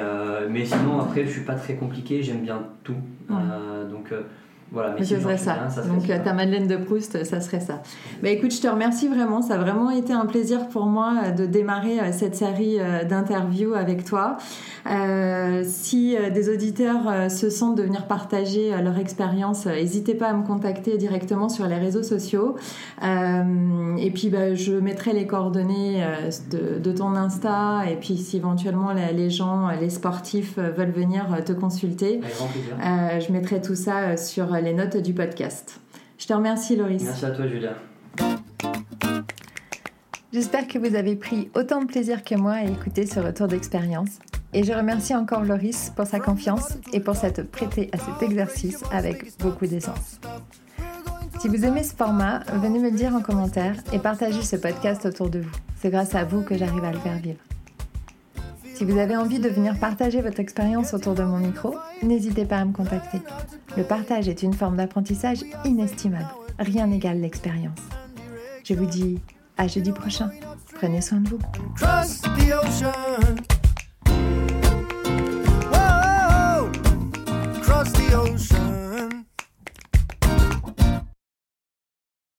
mais sinon, après, je suis pas très compliqué, j'aime bien tout. Ouais. Donc voilà, mais ce serait ça. bien, ça serait Donc euh, ta Madeleine de Proust, ça serait ça. Bah écoute, je te remercie vraiment. Ça a vraiment été un plaisir pour moi euh, de démarrer euh, cette série euh, d'interviews avec toi. Euh, si euh, des auditeurs euh, se sentent de venir partager euh, leur expérience, euh, n'hésitez pas à me contacter directement sur les réseaux sociaux. Euh, et puis bah, je mettrai les coordonnées euh, de, de ton Insta. Et puis si éventuellement les, gens, euh, les sportifs euh, veulent venir euh, te consulter, euh, je mettrai tout ça euh, sur les notes du podcast. Je te remercie, Loris. Merci à toi, Julia. J'espère que vous avez pris autant de plaisir que moi à écouter ce retour d'expérience. Et je remercie encore Loris pour sa confiance et pour s'être prêté à cet exercice avec beaucoup d'essence. Si vous aimez ce format, venez me le dire en commentaire et partagez ce podcast autour de vous. C'est grâce à vous que j'arrive à le faire vivre. Si vous avez envie de venir partager votre expérience autour de mon micro, n'hésitez pas à me contacter. Le partage est une forme d'apprentissage inestimable. Rien n'égale l'expérience. Je vous dis à jeudi prochain. Prenez soin de vous.